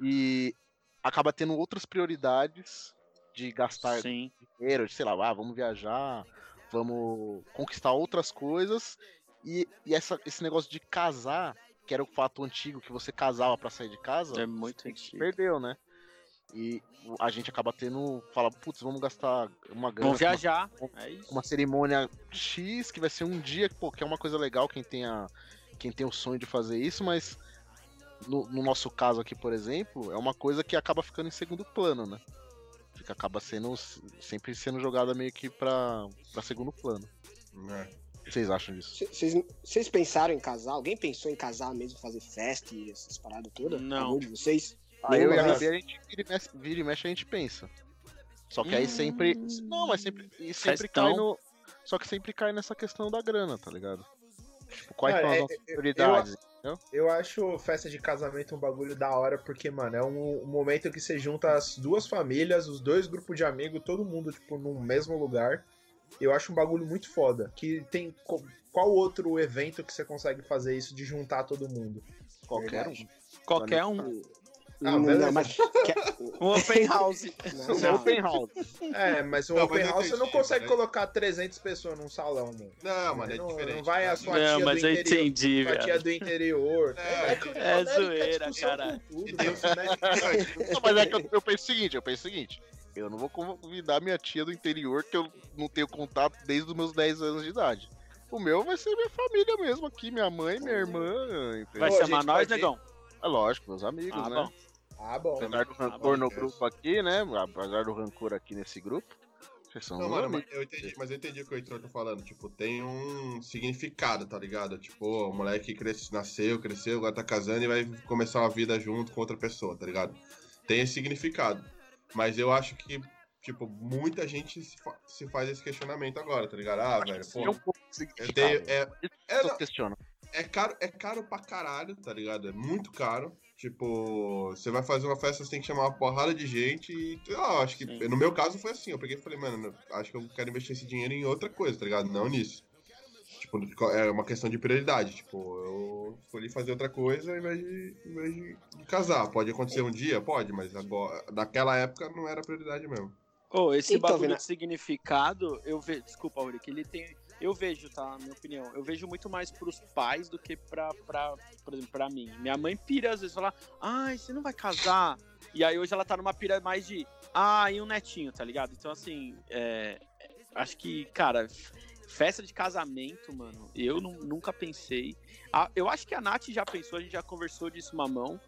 e acaba tendo outras prioridades de gastar Sim. dinheiro, de, sei lá, ah, vamos viajar, vamos conquistar outras coisas. E, e essa, esse negócio de casar, que era o fato antigo que você casava pra sair de casa, É muito antigo. perdeu, né? E a gente acaba tendo, fala, putz, vamos gastar uma grana Vamos com uma- viajar. É uma cerimônia X, que vai ser um dia, pô, que é uma coisa legal quem tem, a, quem tem o sonho de fazer isso, mas no, no nosso caso aqui, por exemplo, é uma coisa que acaba ficando em segundo plano, né? Fica, acaba sendo sempre sendo jogada meio que pra, pra segundo plano. É. O que vocês acham disso? Vocês vocês pensaram em casar? Alguém pensou em casar mesmo, fazer festa e essas paradas todas? Não. Algum de vocês? Aí eu e a Gabi, a gente vira e, mexe, vira e mexe, a gente pensa. Só que aí sempre. Não, mas sempre. E sempre Festão. cai no. Só que sempre cai nessa questão da grana, tá ligado? Tipo, quais Não, são as é- nossas eu- prioridades? Eu acho festa de casamento um bagulho da hora, porque, mano, é um, um momento que você junta as duas famílias, os dois grupos de amigos, todo mundo, tipo, no mesmo lugar. Eu acho um bagulho muito foda. Que tem. co- Qual outro evento que você consegue fazer isso de juntar todo mundo? Qualquer um. Qualquer um. Ah, não, não, mas. Um open house. Não, Um open house. É, mas o Não, Open mas eu House você não consegue mas- colocar 300 pessoas num salão, mano. Não, mano, é não, diferente. Não vai a cara. sua Não, tia mas do eu interior. entendi, Sua tia velho. do interior. É, é quer zoeira, tudo, Deus- mano, né? Não, mas é que eu, eu penso o seguinte, eu penso o seguinte. Eu não vou convidar minha tia do interior que eu não tenho contato desde os meus 10 anos de idade. O meu vai ser minha família mesmo aqui, minha mãe, minha irmã. entendeu? Vai chamar nós, ver- negão? É lógico, meus amigos, Ah, né? bom. Ah, bom. Apesar do Ah, rancor no bom. grupo aqui, né? Apesar do rancor aqui nesse grupo. Vocês são Não, mano, mas eu entendi, mas eu entendi o que o Heitor tá falando. Tipo, tem um significado, tá ligado? Tipo, o moleque cresce, nasceu, cresceu, agora tá casando e vai começar uma vida junto com outra pessoa, tá ligado? Tem esse significado. Mas eu acho que, tipo, muita gente se, fa- se faz esse questionamento agora, tá ligado? Ah, velho, é pô. pouco Eu tenho, é, é, questionam. é caro, é caro pra caralho, tá ligado? É muito caro. Tipo, você vai fazer uma festa, você tem que chamar uma porrada de gente e. Ah, acho que. Sim. No meu caso foi assim, eu peguei e falei, mano, acho que eu quero investir esse dinheiro em outra coisa, tá ligado? Não nisso. Tipo, é uma questão de prioridade. Tipo, eu escolhi fazer outra coisa em vez de, em vez de, de casar. Pode acontecer um dia? Pode, mas agora, naquela época não era prioridade mesmo. Ô, esse Então, bagulho Vina- de significado, eu vejo. Desculpa, Auric, ele tem. Eu vejo, tá? Minha opinião. Eu vejo muito mais pros pais do que pra, pra por exemplo, pra mim. Minha mãe pira às vezes falar, ai, você não vai casar. E aí hoje ela tá numa pira mais de, ah, e um netinho, tá ligado? Então, assim, é, acho que, cara, festa de casamento, mano, eu nu- nunca pensei. Ah, eu acho que a Nath já pensou, a gente já conversou disso mamão.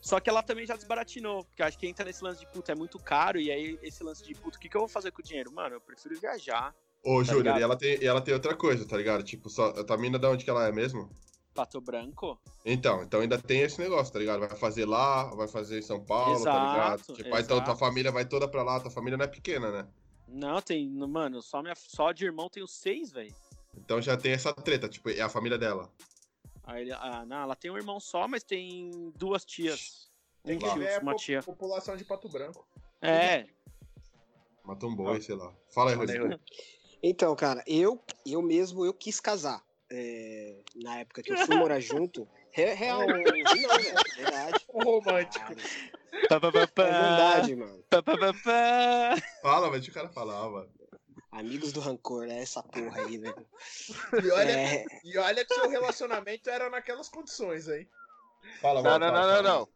Só que ela também já desbaratinou, porque acho que entra nesse lance de puta, é muito caro, e aí esse lance de puta, o que, que eu vou fazer com o dinheiro? Mano, eu prefiro viajar. Ô, Júnior, ligado? e ela tem, e ela tem outra coisa, tá ligado? Tipo, só, a tua mina de onde que ela é mesmo? Pato Branco? Então, então ainda tem esse negócio, tá ligado? Vai fazer lá, vai fazer em São Paulo, tá ligado? Exato, Tipo, aí então tua exato. família vai toda pra lá, tua família não é pequena, né? Não, tem. Mano, só, minha, só de irmão tenho seis, velho. Então já tem essa treta, tipo, é a família dela. Aí ah, não, ela tem um irmão só, mas tem duas tias. Tem que ver a uma po- tia. população de Pato Branco. É, Matou um boi, sei lá. Fala aí, Rodrigo. Então, cara, eu, eu mesmo, eu quis casar. É, na época que eu fui morar junto. Re- Real, não, velho, verdade. Romântico. Pá, pá, pá, pá. É verdade, mano. Pá, pá, pá, pá. Fala, mas o cara falar, mano. Amigos do rancor, é essa porra aí, velho. E olha, É, e olha que seu relacionamento era naquelas condições aí. Fala, Não, mano. não, não, não,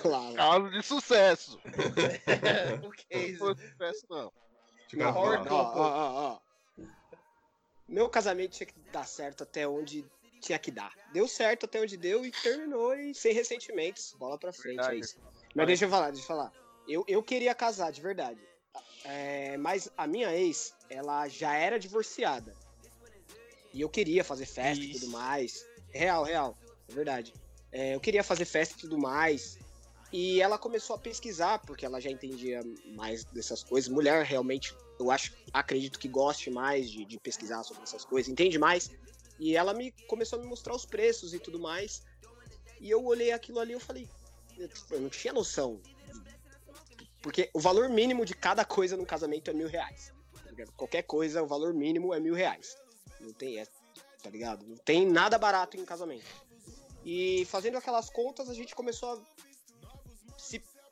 fala. não. Caso de sucesso. o Não case. foi sucesso, não. Não, ó, ó, ó, ó. Meu casamento tinha que dar certo até onde tinha que dar. Deu certo até onde deu e terminou e sem ressentimentos. Bola pra frente, Verdade. é isso. Mas deixa eu falar, deixa eu falar. Eu, eu queria casar, de verdade. É, mas a minha ex, ela já era divorciada. E eu queria fazer festa e Isso. tudo mais. Real, real. É verdade. É, eu queria fazer festa e tudo mais. E ela começou a pesquisar, porque ela já entendia mais dessas coisas. Mulher realmente, eu acho, acredito que goste mais de, de pesquisar sobre essas coisas, entende mais. E ela me começou a me mostrar os preços e tudo mais. E eu olhei aquilo ali e falei, eu, não tinha noção. Porque o valor mínimo de cada coisa no casamento é mil reais. Qualquer coisa, o valor mínimo é mil reais. Não tem, é, tá ligado? Não tem nada barato em casamento. E fazendo aquelas contas, a gente começou a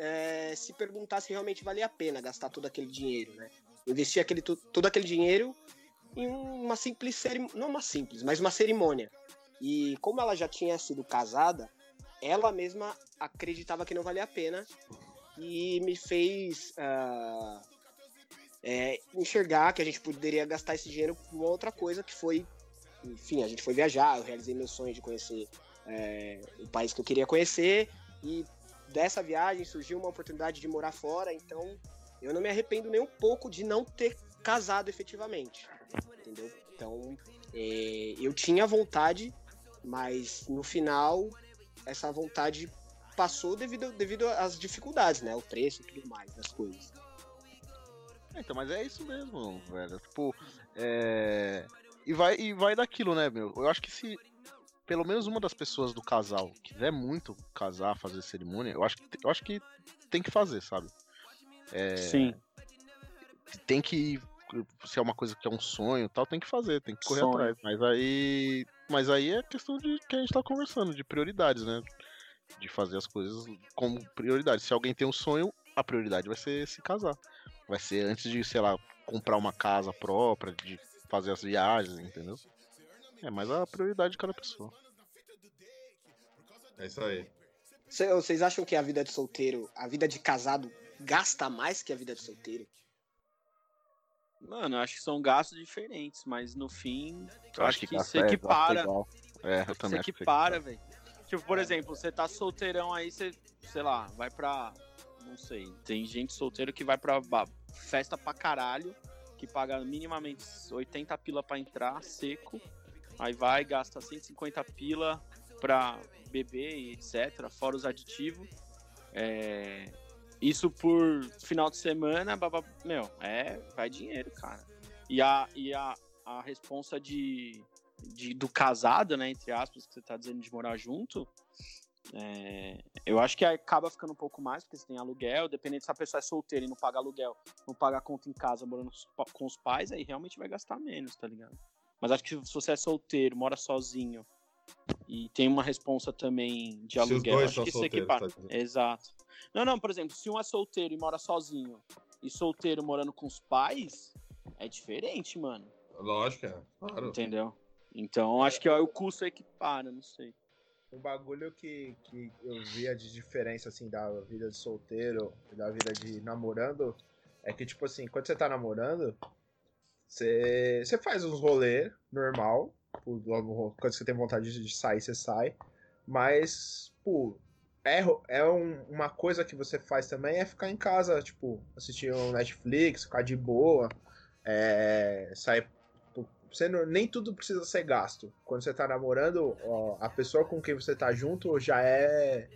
é, se perguntar se realmente valia a pena gastar todo aquele dinheiro, né? Investir aquele, to- todo aquele dinheiro em uma simples cerimônia, não uma simples, mas uma cerimônia. E como ela já tinha sido casada, ela mesma acreditava que não valia a pena e me fez ah, é, enxergar que a gente poderia gastar esse dinheiro com outra coisa que foi, enfim, a gente foi viajar, eu realizei meu sonho de conhecer é, o país que eu queria conhecer e dessa viagem surgiu uma oportunidade de morar fora, então eu não me arrependo nem um pouco de não ter casado efetivamente, entendeu? Então é, eu tinha vontade, mas no final essa vontade passou devido, devido às dificuldades, né? O preço e tudo mais das coisas. É, Então, mas é isso mesmo, velho. Tipo, é. E vai, e vai daquilo, né, meu? Eu acho que se pelo menos uma das pessoas do casal quiser muito casar, fazer cerimônia, eu acho que, eu acho que tem que fazer, sabe? É, Sim. tem que. Se é uma coisa que é um sonho e tal, tem que fazer, tem que correr Sonho. atrás. Mas aí. Mas aí é questão de que a gente tá conversando, de prioridades, né? De fazer as coisas como prioridade. Se alguém tem um sonho, a prioridade vai ser se casar. Vai ser antes de, sei lá, comprar uma casa própria, de fazer as viagens, entendeu? É mais a prioridade de cada pessoa. É isso aí. Cê- Vocês acham que a vida de solteiro, a vida de casado, gasta mais que a vida de solteiro? Mano, eu acho que são gastos diferentes, mas no fim, eu acho que, gasta- se é, gasta equipara. igual. É, eu Se também acho que equipara, velho. Tipo, por exemplo, você tá solteirão aí, você, sei lá, vai pra. Não sei. Tem gente solteira que vai pra festa pra caralho, que paga minimamente 80 pila pra entrar, seco. Aí vai, gasta 150 pila pra beber e etc. Fora os aditivos. É, Isso por final de semana, babá, meu, é, vai dinheiro, cara. E a, e a, a responsa de, de- do casado, né, entre aspas, que você tá dizendo de morar junto, é, eu acho que acaba ficando um pouco mais, porque você tem aluguel, dependendo se a pessoa é solteira e não paga aluguel, não paga conta em casa, morando com os pais, aí realmente vai gastar menos, tá ligado? Mas acho que se você é solteiro, mora sozinho e tem uma responsa também de aluguel, acho que solteiros, equipara. tá. Exato. Não, não, por exemplo, se um é solteiro e mora sozinho e solteiro morando com os pais, é diferente, mano. Lógico, é. Claro. Entendeu? Então acho que ó, o custo equipara, não sei. Um bagulho que, que eu via de diferença, assim, da vida de solteiro e da vida de namorando, é que, tipo assim, quando você tá namorando, você, faz uns rolê normal, quando você tem vontade de sair, você sai, mas, pô, é, é um- uma coisa que você faz também é ficar em casa, tipo, assistir um Netflix, ficar de boa, é, sair você não- nem tudo precisa ser gasto. Quando você tá namorando, ó, a pessoa com quem você tá junto já é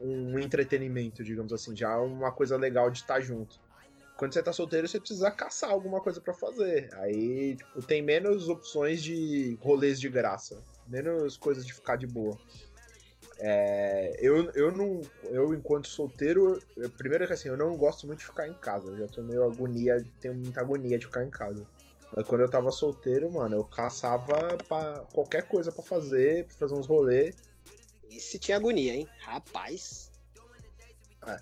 um entretenimento, digamos assim, já é uma coisa legal de estar junto. Quando você tá solteiro, você precisa caçar alguma coisa pra fazer. Aí, tipo, tem menos opções de rolês de graça, menos coisas de ficar de boa. É, eu, eu não. Eu, enquanto solteiro, eu- primeiro que assim, eu não gosto muito de ficar em casa. Eu já tô meio agonia, tenho muita agonia de ficar em casa. Mas quando eu tava solteiro, mano, eu caçava pra qualquer coisa pra fazer, pra fazer uns rolês. Esse tinha agonia, hein? Rapaz. É,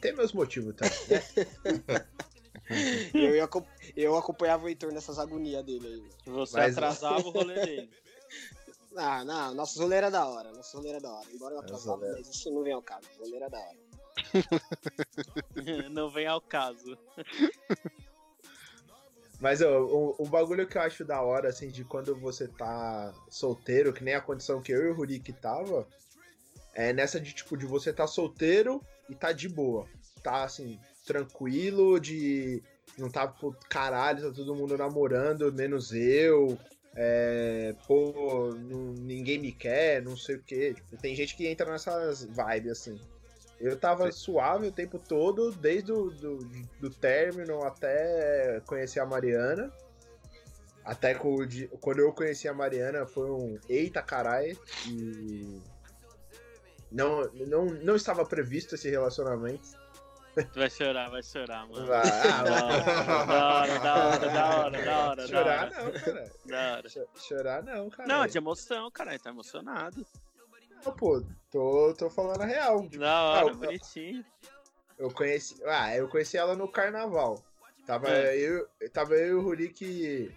tem meus motivos também, né? Eu, ia eu acompanhava o Heitor nessas agonias dele aí. Você Mas- atrasava o rolê dele. Ah, não, nosso rolê era da hora. Nosso rolê era da hora. Embora eu Nosso atrasava, mas isso não vem ao caso. O rolê era da hora. não vem ao caso. Mas ó, o, o bagulho que eu acho da hora, assim, de quando você tá solteiro, que nem a condição que eu e o Rurik tava, é nessa de, tipo, de você tá solteiro e tá de boa. Tá, assim, tranquilo, de não tá, pô, caralho, tá todo mundo namorando, menos eu. É, pô, não- ninguém me quer, não sei o que. tem gente que entra nessas vibes, assim. Eu tava suave o tempo todo, desde o do, do término até conhecer a Mariana. Até quando eu conheci a Mariana foi um eita carai. E. Não, não, não estava previsto esse relacionamento. Tu vai chorar, vai chorar, mano. Ah, Da hora, da hora, da hora, da hora, da chorar hora. não, cara. Da hora. Cho- Chorar não, cara. Não, é de emoção, caralho, tá emocionado. Não, pô, tô, tô falando a real. Tipo, Da hora, Ah, eu- bonitinho. Eu conheci. Ah, eu conheci ela no carnaval. Tava, É. eu, tava eu e o Rurik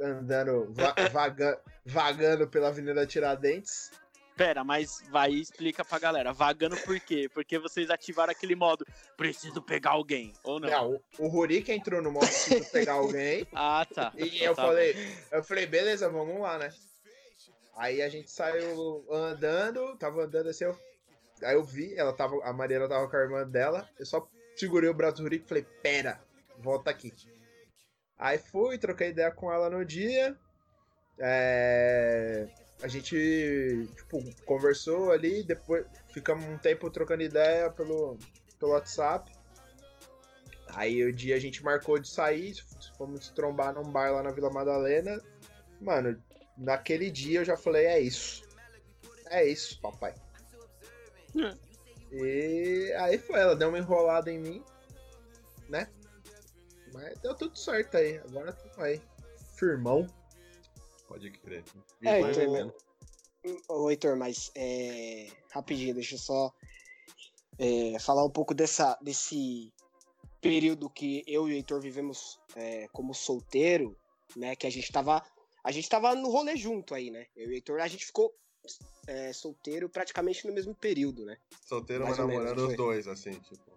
andando, va- vaga- vagando pela Avenida Tiradentes. Pera, mas vai e explica pra galera. Vagando por quê? Porque vocês ativaram aquele modo, preciso pegar alguém, ou não? Não, o, Rurik entrou no modo de pegar alguém. Ah, tá. E Então eu tá falei, eu falei, beleza, vamos lá, né? Aí a gente saiu andando, tava andando assim, eu, aí eu vi, ela tava, a Mariana tava com a irmã dela, eu só segurei o braço do Rick e falei, pera, volta aqui. Aí fui, troquei ideia com ela no dia, é, a gente, tipo, conversou ali, depois ficamos um tempo trocando ideia pelo, pelo WhatsApp. Aí o dia a gente marcou de sair, fomos trombar num bar lá na Vila Madalena. Mano, naquele dia eu já falei, é isso. É isso, papai. Hum. E aí foi, ela deu uma enrolada em mim, né? Mas deu tudo certo aí. Agora tu aí. Firmão. Pode crer. É, Mas- Heitor, Ô, Heitor, mas é, rapidinho, deixa eu só é, falar um pouco dessa, desse período que eu e o Heitor vivemos é, como solteiro, né? Que a gente tava. A gente tava no rolê junto aí, né? Eu e o Heitor, a gente ficou é, solteiro praticamente no mesmo período, né? Solteiro, Mais mas namorando os dois, assim, tipo.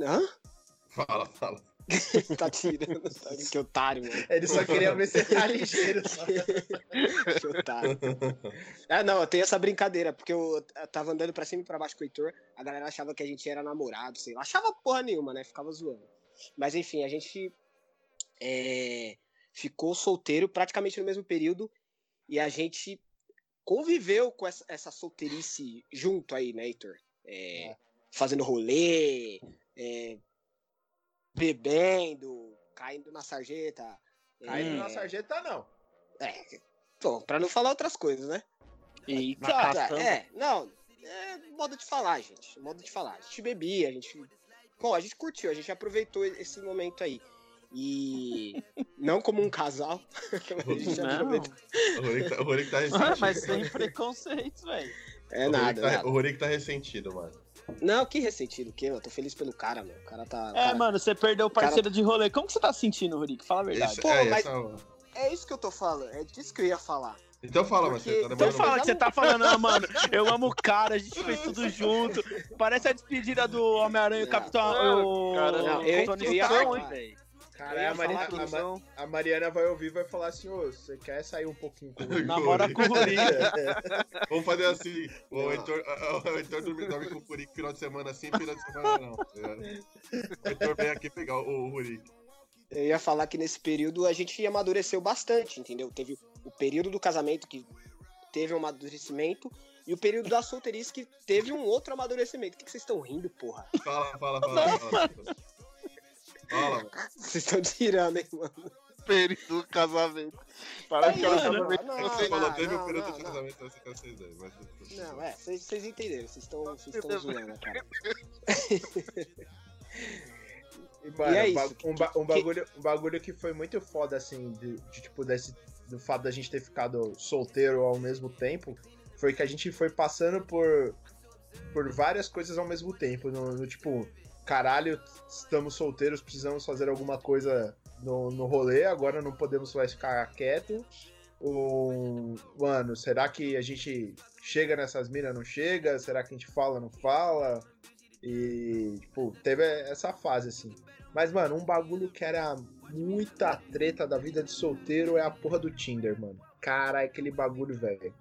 Hã? Fala, fala. tá tirando, tá, que otário, mano. Ele só queria ver se tá ligeiro. Que otário. Ah, não, eu tenho essa brincadeira, porque eu tava andando pra cima e pra baixo com o Heitor, a galera achava que a gente era namorado, sei lá. Achava porra nenhuma, né? Ficava zoando. Mas enfim, a gente é, ficou solteiro praticamente no mesmo período e a gente conviveu com essa, essa solteirice junto aí, né, Heitor? É, Fazendo rolê, é, bebendo, caindo na sarjeta, Caindo É, na sarjeta, não. É, bom, pra não falar outras coisas, né? Eita, Tá, caçamba. é, não, é modo de falar, gente. Modo de falar. A gente bebia, a gente. Bom, a gente curtiu, a gente aproveitou esse momento aí. E. não como um casal. a gente Não. O Rorik tá, o Rorik tá Ah, ressentido. mas sem preconceitos, velho. É O Rorik nada, tá- nada. O Rorik tá ressentido, mano. Não, que ressentido, o quê? Eu tô feliz pelo cara, meu. O cara tá. o É, cara- mano, você perdeu o cara- parceiro de rolê. Como que você tá sentindo, Rurik? Fala a verdade. Esse- Pô, é, mas- essa- É isso que eu tô falando, é disso que eu ia falar. Então fala, Porque- Marcelo. Tá Então fala que você tá falando, ah, mano, eu amo o cara, a gente fez tudo junto. Parece a despedida do Homem-Aranha e o Não. Capitão. o cara, não, eu- Tony eu ia Cara, a, Mari- falar que a a Mariana vai ouvir e vai falar assim, ô, você quer sair um pouquinho comigo? Namora com o Rurik. Vamos fazer assim. O. Heitor, o Heitor dorme, dorme com o Rurik final de semana assim, final de semana não. tá? O Heitor vem aqui pegar o, o Rurik. Eu ia falar que nesse período a gente amadureceu bastante, entendeu? Teve o período do casamento que teve um amadurecimento e o período da solteirice que teve um outro amadurecimento. O que que vocês estão rindo, porra? Fala, fala, fala. Fala, fala Vocês estão tirando, hein, mano? Período do casamento. Parece que era Não, casamento. não, Você falou, teve o período não. casamento, você quer vocês dois. Mas... Não, é, vocês entenderam, vocês estão vocês estão zoando, cara. E, mano, E é um ba- isso, Um, ba- um que- bagulho, um bagulho que foi muito foda, assim, de, de, tipo, desse, do fato da gente ter ficado solteiro ao mesmo tempo, foi que a gente foi passando por, por várias coisas ao mesmo tempo. No, no tipo, caralho, estamos solteiros, precisamos fazer alguma coisa no, no rolê, agora não podemos mais ficar quieto. Um, mano, será que a gente chega nessas minas, não chega? Será que a gente fala, não fala? E, tipo, teve essa fase, assim. Mas, mano, um bagulho que era muita treta da vida de solteiro é a porra do Tinder, mano. Caralho, aquele bagulho, velho.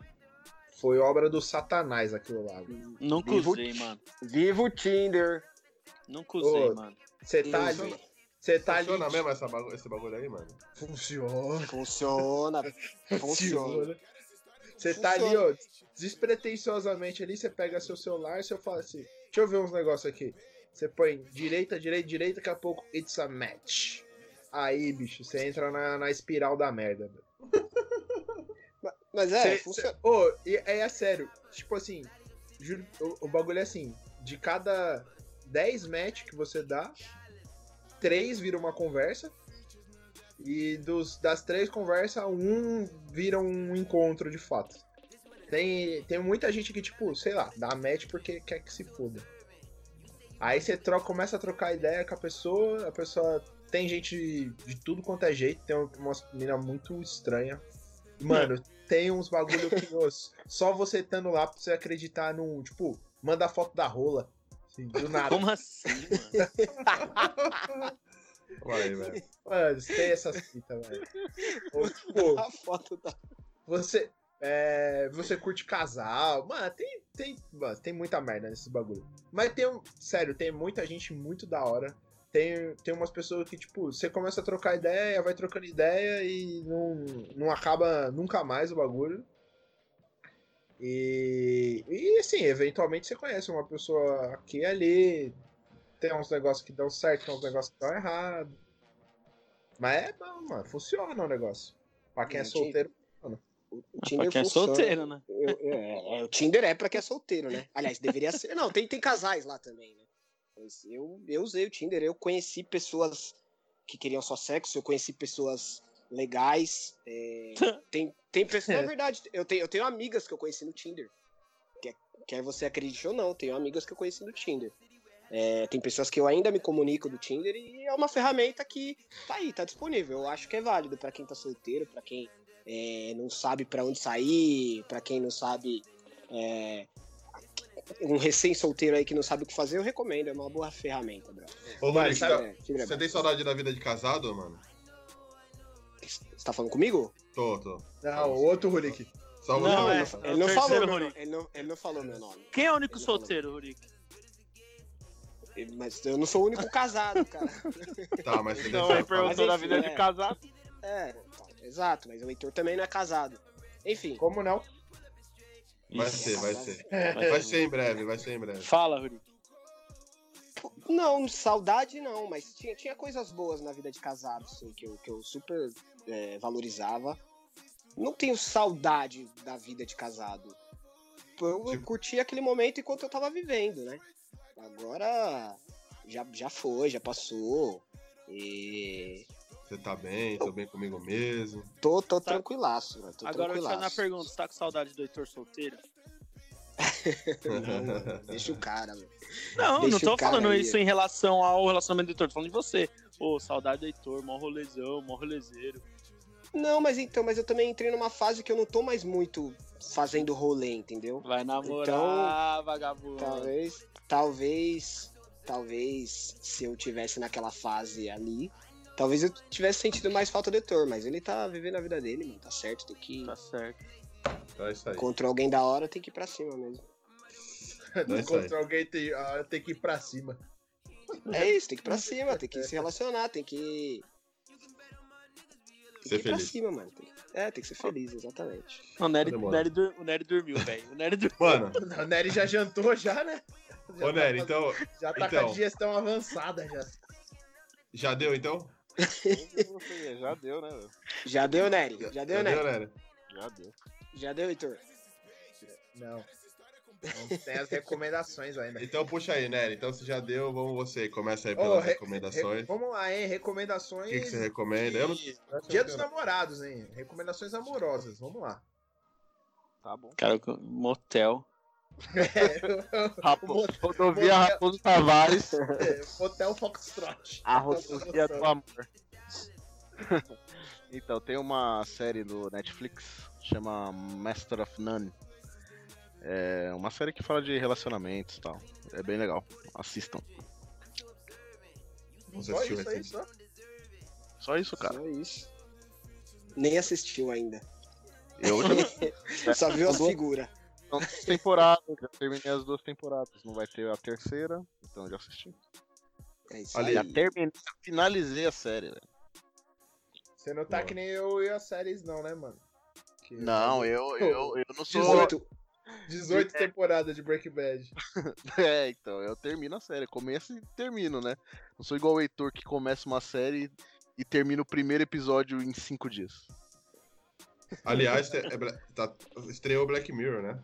Foi obra do satanás aquilo lá. Nunca usei, mano. Viva o Tinder! Nunca usei, Ô, mano. Você tá ali. Você tá ali. Funciona mesmo essa bagu- esse bagulho aí, mano? Funciona. Funciona, funciona. Você tá ali, ó, despretensiosamente ali, você pega seu celular e você fala assim, deixa eu ver uns negócios aqui. Você põe direita, direita, direita, daqui a pouco, it's a match. Aí, bicho, você entra na, na espiral da merda, velho. Mas é, Cê- funciona. Ô, e é, é sério, tipo assim, juro, o, o bagulho é assim, de cada 10 match que você dá, 3 vira uma conversa, e dos, das três conversas, um vira um encontro de fato. Tem, tem muita gente que, tipo, sei lá, dá match porque quer que se foda. Aí você troca, começa a trocar ideia com a pessoa, a pessoa tem gente de tudo quanto é jeito, tem umas mina muito estranha. Mano, tem uns bagulho que só você estando lá pra você acreditar num, tipo, manda foto da rola. Assim, do nada. Como assim, mano? Vai, velho. Mano, tem essas fitas, velho. Ou, tipo, A foto da. você. É, você curte casal. Mano, tem, tem, mano, tem muita merda nesse bagulho. Mas tem um. Sério, tem muita gente muito da hora. Tem, tem umas pessoas que, tipo, você começa a trocar ideia, vai trocando ideia e não, não acaba nunca mais o bagulho. E, e assim, eventualmente você conhece uma pessoa aqui e ali. Tem uns negócios que dão certo, tem uns negócios que dão errado. Mas é bom, mano. Funciona o negócio. Pra quem é Gente, solteiro. O Pra Tinder quem é funciona. solteiro, né? Eu- eu- é, é, o Tinder é pra quem é solteiro, né? Aliás, deveria ser. Não, tem, tem casais lá também, né? Mas eu, eu usei o Tinder, eu conheci pessoas que queriam só sexo, eu conheci pessoas legais. é, tem, tem pessoas. Na verdade, eu tenho, eu tenho amigas que eu conheci no Tinder. Quer, quer você acredite ou não, tenho amigas que eu conheci no Tinder. É, tem pessoas que eu ainda me comunico do Tinder e é uma ferramenta que tá aí, tá disponível. Eu acho que é válido pra quem tá solteiro, pra quem é, não sabe pra onde sair, pra quem não sabe. é, um recém-solteiro aí que não sabe o que fazer, eu recomendo. É uma boa ferramenta, bro. Ô, sabe- você, É, Tinder é você bom. tem saudade da vida de casado, mano? Você tá falando comigo? Tô, tô. Não, o outro Rurik. Só Não, você. é. Ele não, ele não o falou meu. Ele não, ele não falou meu nome. Quem é o único Ele solteiro, Rurik? Mas eu não sou o único casado, cara. Tá, mas você Então, deve ele perguntou da enfim, vida é. de casado. É, tá, exato, mas o Heitor também não é casado. Enfim. Como não? Vai Isso. ser, vai ser. Vai Vai ser. ser em breve, vai ser em breve. Fala, Rurik. Não, saudade não, mas tinha, tinha coisas boas na vida de casado, assim, que eu, que eu super é, valorizava. Não tenho saudade da vida de casado. Eu, eu Tipo- curti aquele momento enquanto eu tava vivendo, né? Agora já, já foi, já passou. E Você tá bem, tô bem comigo mesmo. tô, tô Tá. tranquilaço, mano. Tô Agora eu te fazer uma tranquilaço. pergunta: você tá com saudade do Heitor solteiro? Não, mano, deixa o cara, mano. Não, Deixa não tô falando aí. isso em relação ao relacionamento do Heitor, tô falando de você. Pô, saudade do Heitor, mó rolezão, mó rolezeiro. Não, mas então, mas eu também entrei numa fase que eu não tô mais muito fazendo rolê, entendeu? Vai namorar, Então, vagabundo. Talvez, talvez, talvez, se eu tivesse naquela fase ali, talvez eu tivesse sentido mais falta do Heitor, mas ele tá vivendo a vida dele, mano, tá certo, tem que... Tá certo. Tá isso aí. Contra alguém da hora, tem que ir pra cima mesmo. É isso aí. Contra alguém tem, ah, tem que ir pra cima. É isso, tem que ir pra cima, tem que se relacionar, tem que... Tem Ser que ir pra feliz. cima, mano. Tem- É, tem que ser feliz, exatamente. O Nery, o. Nery, dur- o Nery dormiu, velho. O Nery dormiu. Mano, O Nery já jantou já, né? Já ô tá Nery, então. Já tá com então. a digestão avançada já. Já deu então? Já deu, né? velho? Já deu, Nery? Já deu, Nery? Nery? Já deu. Já deu, Heitor? Não. Não tem as recomendações ainda. Então puxa aí, Nery. Então se já deu, vamos você. Começa aí pelas re- recomendações. Re- vamos lá, hein? O Recomendações. que, que você recomenda? Eu não... Dia dos namorados, hein? Recomendações amorosas. Vamos lá. Tá bom. Cara, motel. É, Rapo... Mo- Rodovia Motel- Raposo Tavares. Hotel Foxtrot. A rodovia do amor. então, tem uma série do Netflix chama Master of None. É uma série que fala de relacionamentos e tal. É bem legal. Assistam. Você Só assistiu isso aí, só? Só isso, cara. Só isso. Nem assistiu ainda. Eu já Só viu as Duas- figuras. São duas temporadas, já terminei as duas temporadas. Não vai ter a terceira, então eu já assisti. É isso Ali- aí. Já terminei, finalizei a série, velho. Você não tá Boa. que nem eu e as séries, não, né, mano? Que- Não, eu, eu, eu não sou. 18, 18 temporadas de Breaking Bad. É, então, eu termino a série. Começo e termino, né? Não sou igual o Heitor que começa uma série e termina o primeiro episódio em cinco dias. Aliás, é Bla- tá- estreou Black Mirror, né?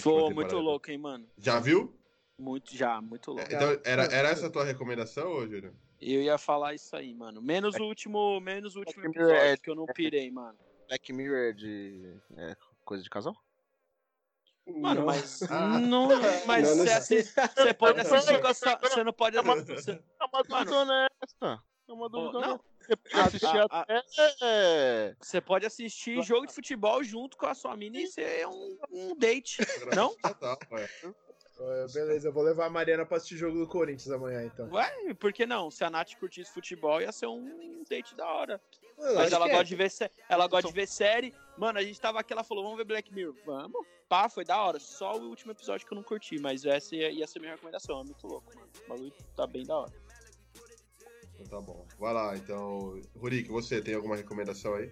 Foi muito louco, hein, mano. Já viu? Muito, já, muito louco. É, Então, era, era essa a tua recomendação, ô, Júlio? Eu ia falar isso aí, mano. Menos o último, menos o último Black Mirror episódio, é- que eu não pirei, mano. Black Mirror é de. É coisa de casal? Mano, Não. mas. Ah. Não, mas Não, não você, assiste- você pode assistir com a sua. Você não pode. É uma- você- É uma Mano. dúvida honesta. É uma dúvida não, honesta. Você pode a- assistir a- até. é, você pode assistir jogo de futebol junto com a sua mina e ser um, um date. Não? Ah, tá. Ah, Beleza, eu vou levar a Mariana pra assistir jogo do Corinthians amanhã, então. Ué, por que não? Se a Nath curtisse futebol, ia ser um date da hora. Eu Mas ela que é. gosta de ver sé- ela gosta de ver série. Mano, a gente tava aqui, ela falou, vamos ver Black Mirror. Vamos. Pá, foi da hora. Só o último episódio que eu não curti, mas essa ia, ia ser minha recomendação. É muito louco, mano. O bagulho tá bem da hora. Então tá bom. Vai lá, então. Rurik, você tem alguma recomendação aí?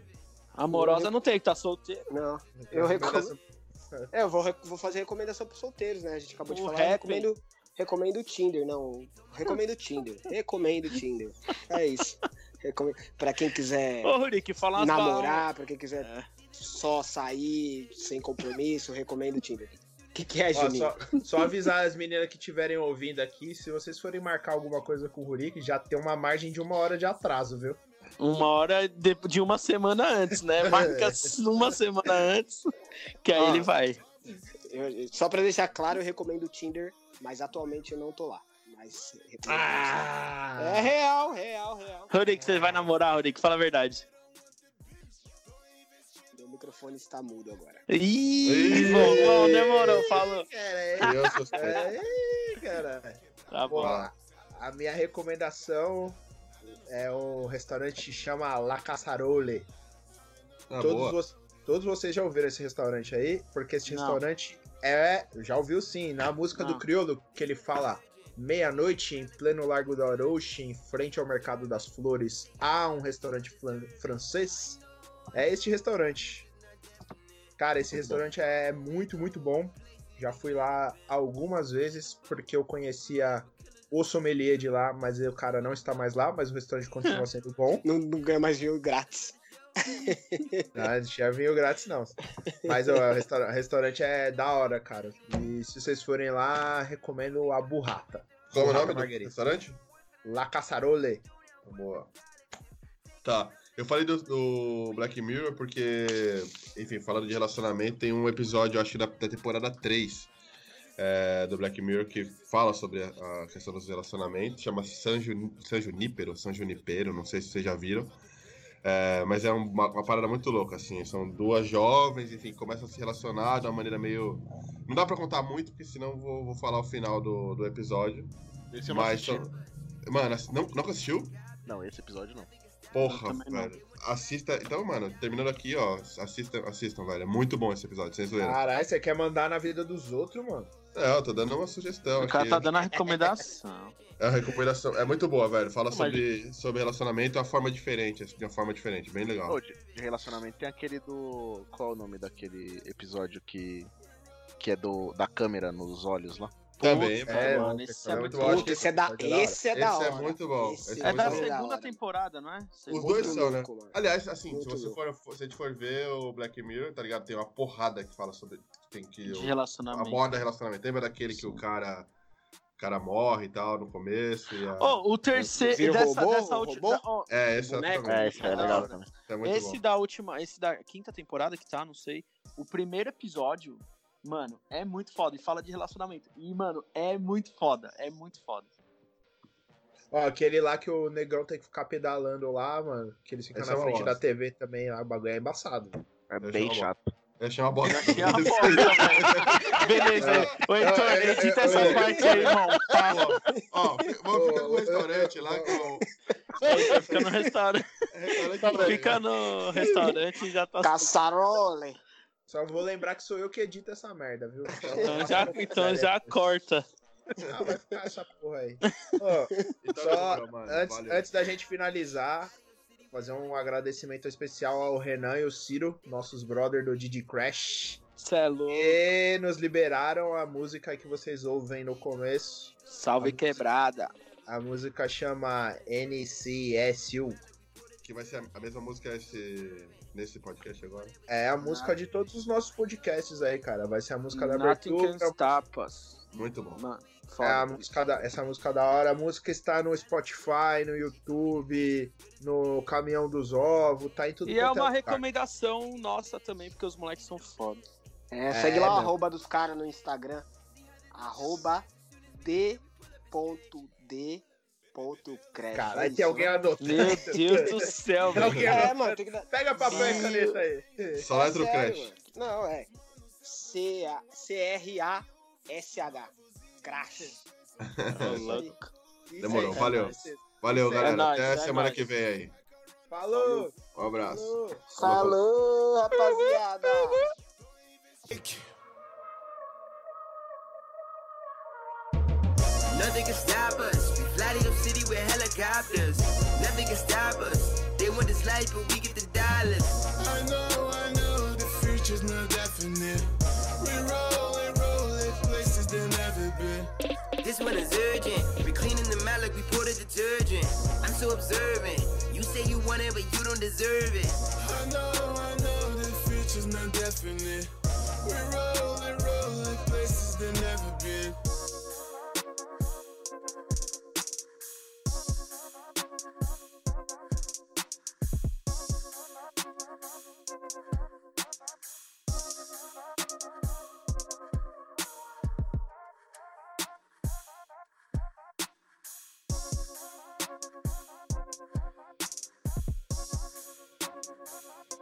Amorosa não tem, que tá solteiro. Não. Eu recomendo. É, eu vou, vou fazer recomendação pros solteiros, né? A gente acabou de O falar. rap. Recomendo, recomendo o Tinder, não. Recomendo o Tinder. Recomendo o Tinder. É isso. Recomendo. Pra quem quiser Ô, Rurik, fala namorar, pra quem quiser É. só sair sem compromisso, recomendo o Tinder. O que, que é, Ó, Juninho? só, só avisar as meninas que estiverem ouvindo aqui, se vocês forem marcar alguma coisa com o Rurik, já tem uma margem de uma hora de atraso, viu? Uma hora de, de uma semana antes, né? Marca uma semana antes, que aí Ó. ele vai. Eu- só pra deixar claro, eu recomendo o Tinder, mas atualmente eu não tô lá. Mas. Ah! É real, real, real. Rurik, você vai namorar, Rurik? Fala a verdade. Meu microfone está mudo agora. Ih, bom, bom, demorou, falou. Cara, é... É. Tá bom. a minha recomendação é o restaurante que chama La Casarole. Ah, todos, vo- todos vocês já ouviram esse restaurante aí? Porque esse Não. restaurante é. Já ouviu sim, na música Não. do Criolo, que ele fala. Meia-noite, em pleno Largo da Orochi, em frente ao Mercado das Flores, há um restaurante francês. É este restaurante. Cara, esse Muito restaurante é muito, muito bom. Já fui lá algumas vezes, porque eu conhecia o sommelier de lá, mas o cara não está mais lá, mas o restaurante continua sendo bom. Não, não ganha mais dinheiro grátis. Não, não tinha vinho grátis, não. Mas ó, o restaura- restaurante é da hora, cara. E se vocês forem lá, recomendo a burrata. Qual é o nome do Marguerita. restaurante? La Caçarole. Boa. Tá. Eu falei do, do Black Mirror porque, enfim, falando de relacionamento, tem um episódio, acho que da, da temporada 3 é, do Black Mirror que fala sobre a, a questão dos relacionamentos. Chama San, Juni, San Junipero, San Junipero, não sei se vocês já viram. É, mas é uma, uma parada muito louca, assim. São duas jovens, enfim, começam a se relacionar de uma maneira meio. Não dá pra contar muito, porque senão eu vou, vou falar o final do, do episódio. Esse eu não Mas assisti. são- Mano, não, nunca assistiu? Não, esse episódio não. Porra, velho. Assista. Então, mano, terminando aqui, ó. Assistam, assistam, velho. É muito bom esse episódio, sem zoeira. Caralho, você quer mandar na vida dos outros, mano? É, eu tô dando uma sugestão O cara aqui. tá dando a recomendação. É a recomendação. É muito boa, velho. Fala Mas- sobre, sobre relacionamento de uma forma diferente, assim, de uma forma diferente. Bem legal. De, de relacionamento tem aquele do. Qual é o nome daquele episódio que. Que é do da câmera nos olhos lá? Também, velho. mano, esse é muito bom. Puta, esse é da, episódio é da hora. esse é da Esse é hora. muito bom. Esse Esse É da segunda temporada, não é? Os Segunda. dois são, né? Aliás, assim, se você for, se a gente for ver o Black Mirror, tá ligado? Tem uma porrada que fala sobre. Tem que. De relacionamento. aborda relacionamento. Lembra daquele que o cara. O cara morre e tal no começo? E a... Oh, o terceiro. Dessa, robô? dessa última. ó, É, esse boneco? é, É, esse é legal também. é esse bom. da última. Esse da quinta temporada que tá, não sei. O primeiro episódio, mano, é muito foda. E fala de relacionamento. E, mano, é muito foda. É muito foda. Ó, aquele lá que o negão tem que ficar pedalando lá, mano. Que eles ficam Esse na é uma frente bosta. da TV também lá. O bagulho é embaçado. É Eu bem chamo- chato. Eu achei uma bosta. Achei uma bosta, velho. Beleza. Ô, Heitor, edita essa eu- parte aí, irmão. Tá. Ó, vamos ficar com o restaurante lá, que é o. Fica no restaurante. restaurante Fica no restaurante e já tá. Caçarole. Só vou lembrar que sou eu que edito essa merda, viu? Então já, então já corta. Ah, vai ficar essa porra aí. Então, Só antes, antes da gente finalizar, fazer um agradecimento especial ao Renan e ao Ciro, nossos brothers do Didi Crash. Cê é louco. E nos liberaram a música que vocês ouvem no começo. Salve quebrada. A música chama NCSU. Que vai ser a mesma música esse, nesse podcast agora. É a música de todos os nossos podcasts aí, cara. Vai ser a música da Nothing abertura. stop us. Muito bom. Mano, É a música da, essa música da hora. A música está no Spotify, no YouTube, no Caminhão dos Ovos, tá em tudo E é uma lugar. recomendação nossa também, porque os moleques são foda. É, É, segue lá o arroba dos caras no Instagram. Arroba d.d.crash. Caralho, É tem alguém né? anotando. Meu Deus do céu, velho. É, mano, tem que dar. Pega papel e caneta aí. Só letra o Sério, Crash. Não, é. C-R-A-S-H. Crash. Demorou, aí, valeu. cara. Valeu, É galera. nóis, Até é semana que vem aí. Falou. Um abraço. Falou. Rapaziada. Nothing can stop us. We fly city with helicopters. Nothing can stop us. They want this life, but we get the dollars. I know, I know, the future's not definite. We roll and roll it places they've never been. This one is urgent. We cleaning the mat like we pour the detergent. I'm so observant. You say you want it, but you don't deserve it. I know, I know, the future's not definite. We roll and roll it places they've never been.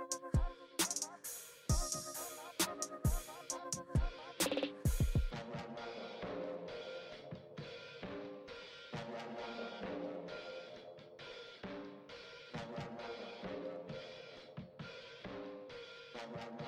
Wow, wow.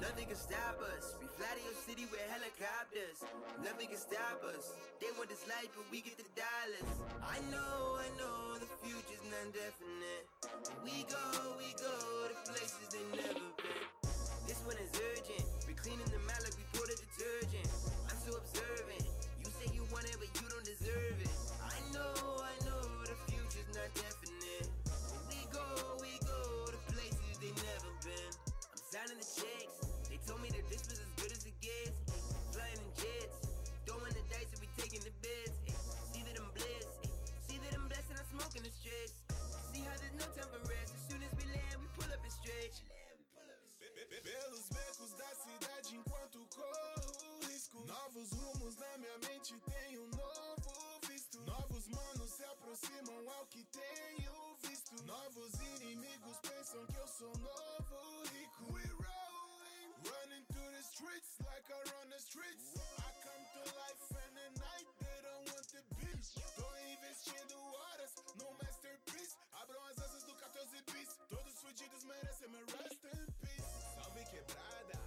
Nothing can stop us. We fly to your city with helicopters. Nothing can stop us. They want this life, but we get the dollars. I know, I know, the future's not definite. We go, we go to places they never been. This one is urgent. We cleaning the mallet, we pour the detergent. Tenho um novo visto. Novos manos se aproximam ao que tenho visto. Novos inimigos pensam que eu sou novo rico. We rolling, running through the streets like I run the streets. I come to life and at night they don't want the beat. Tô investindo horas no masterpiece. Abram as asas do 14 bis. Todos fudidos merecem meu rest in peace. Salve quebrada,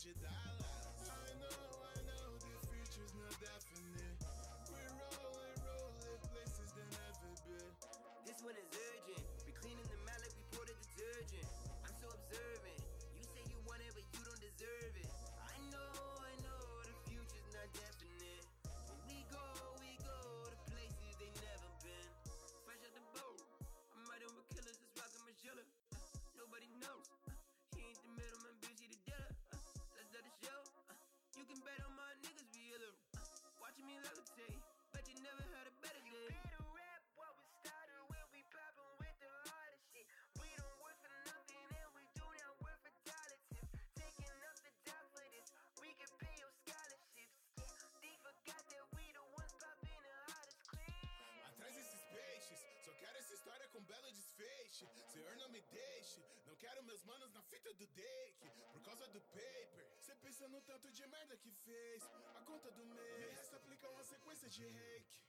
grajão, inverno de Dallas. I know, I know, the future's not definite. We roll and roll in places that never been. This one is Senhor, não me deixe, não quero meus manos na fita do deck. Por causa do paper, cê pensa no tanto de merda que fez. A conta do mês, aplica uma sequência de reiki.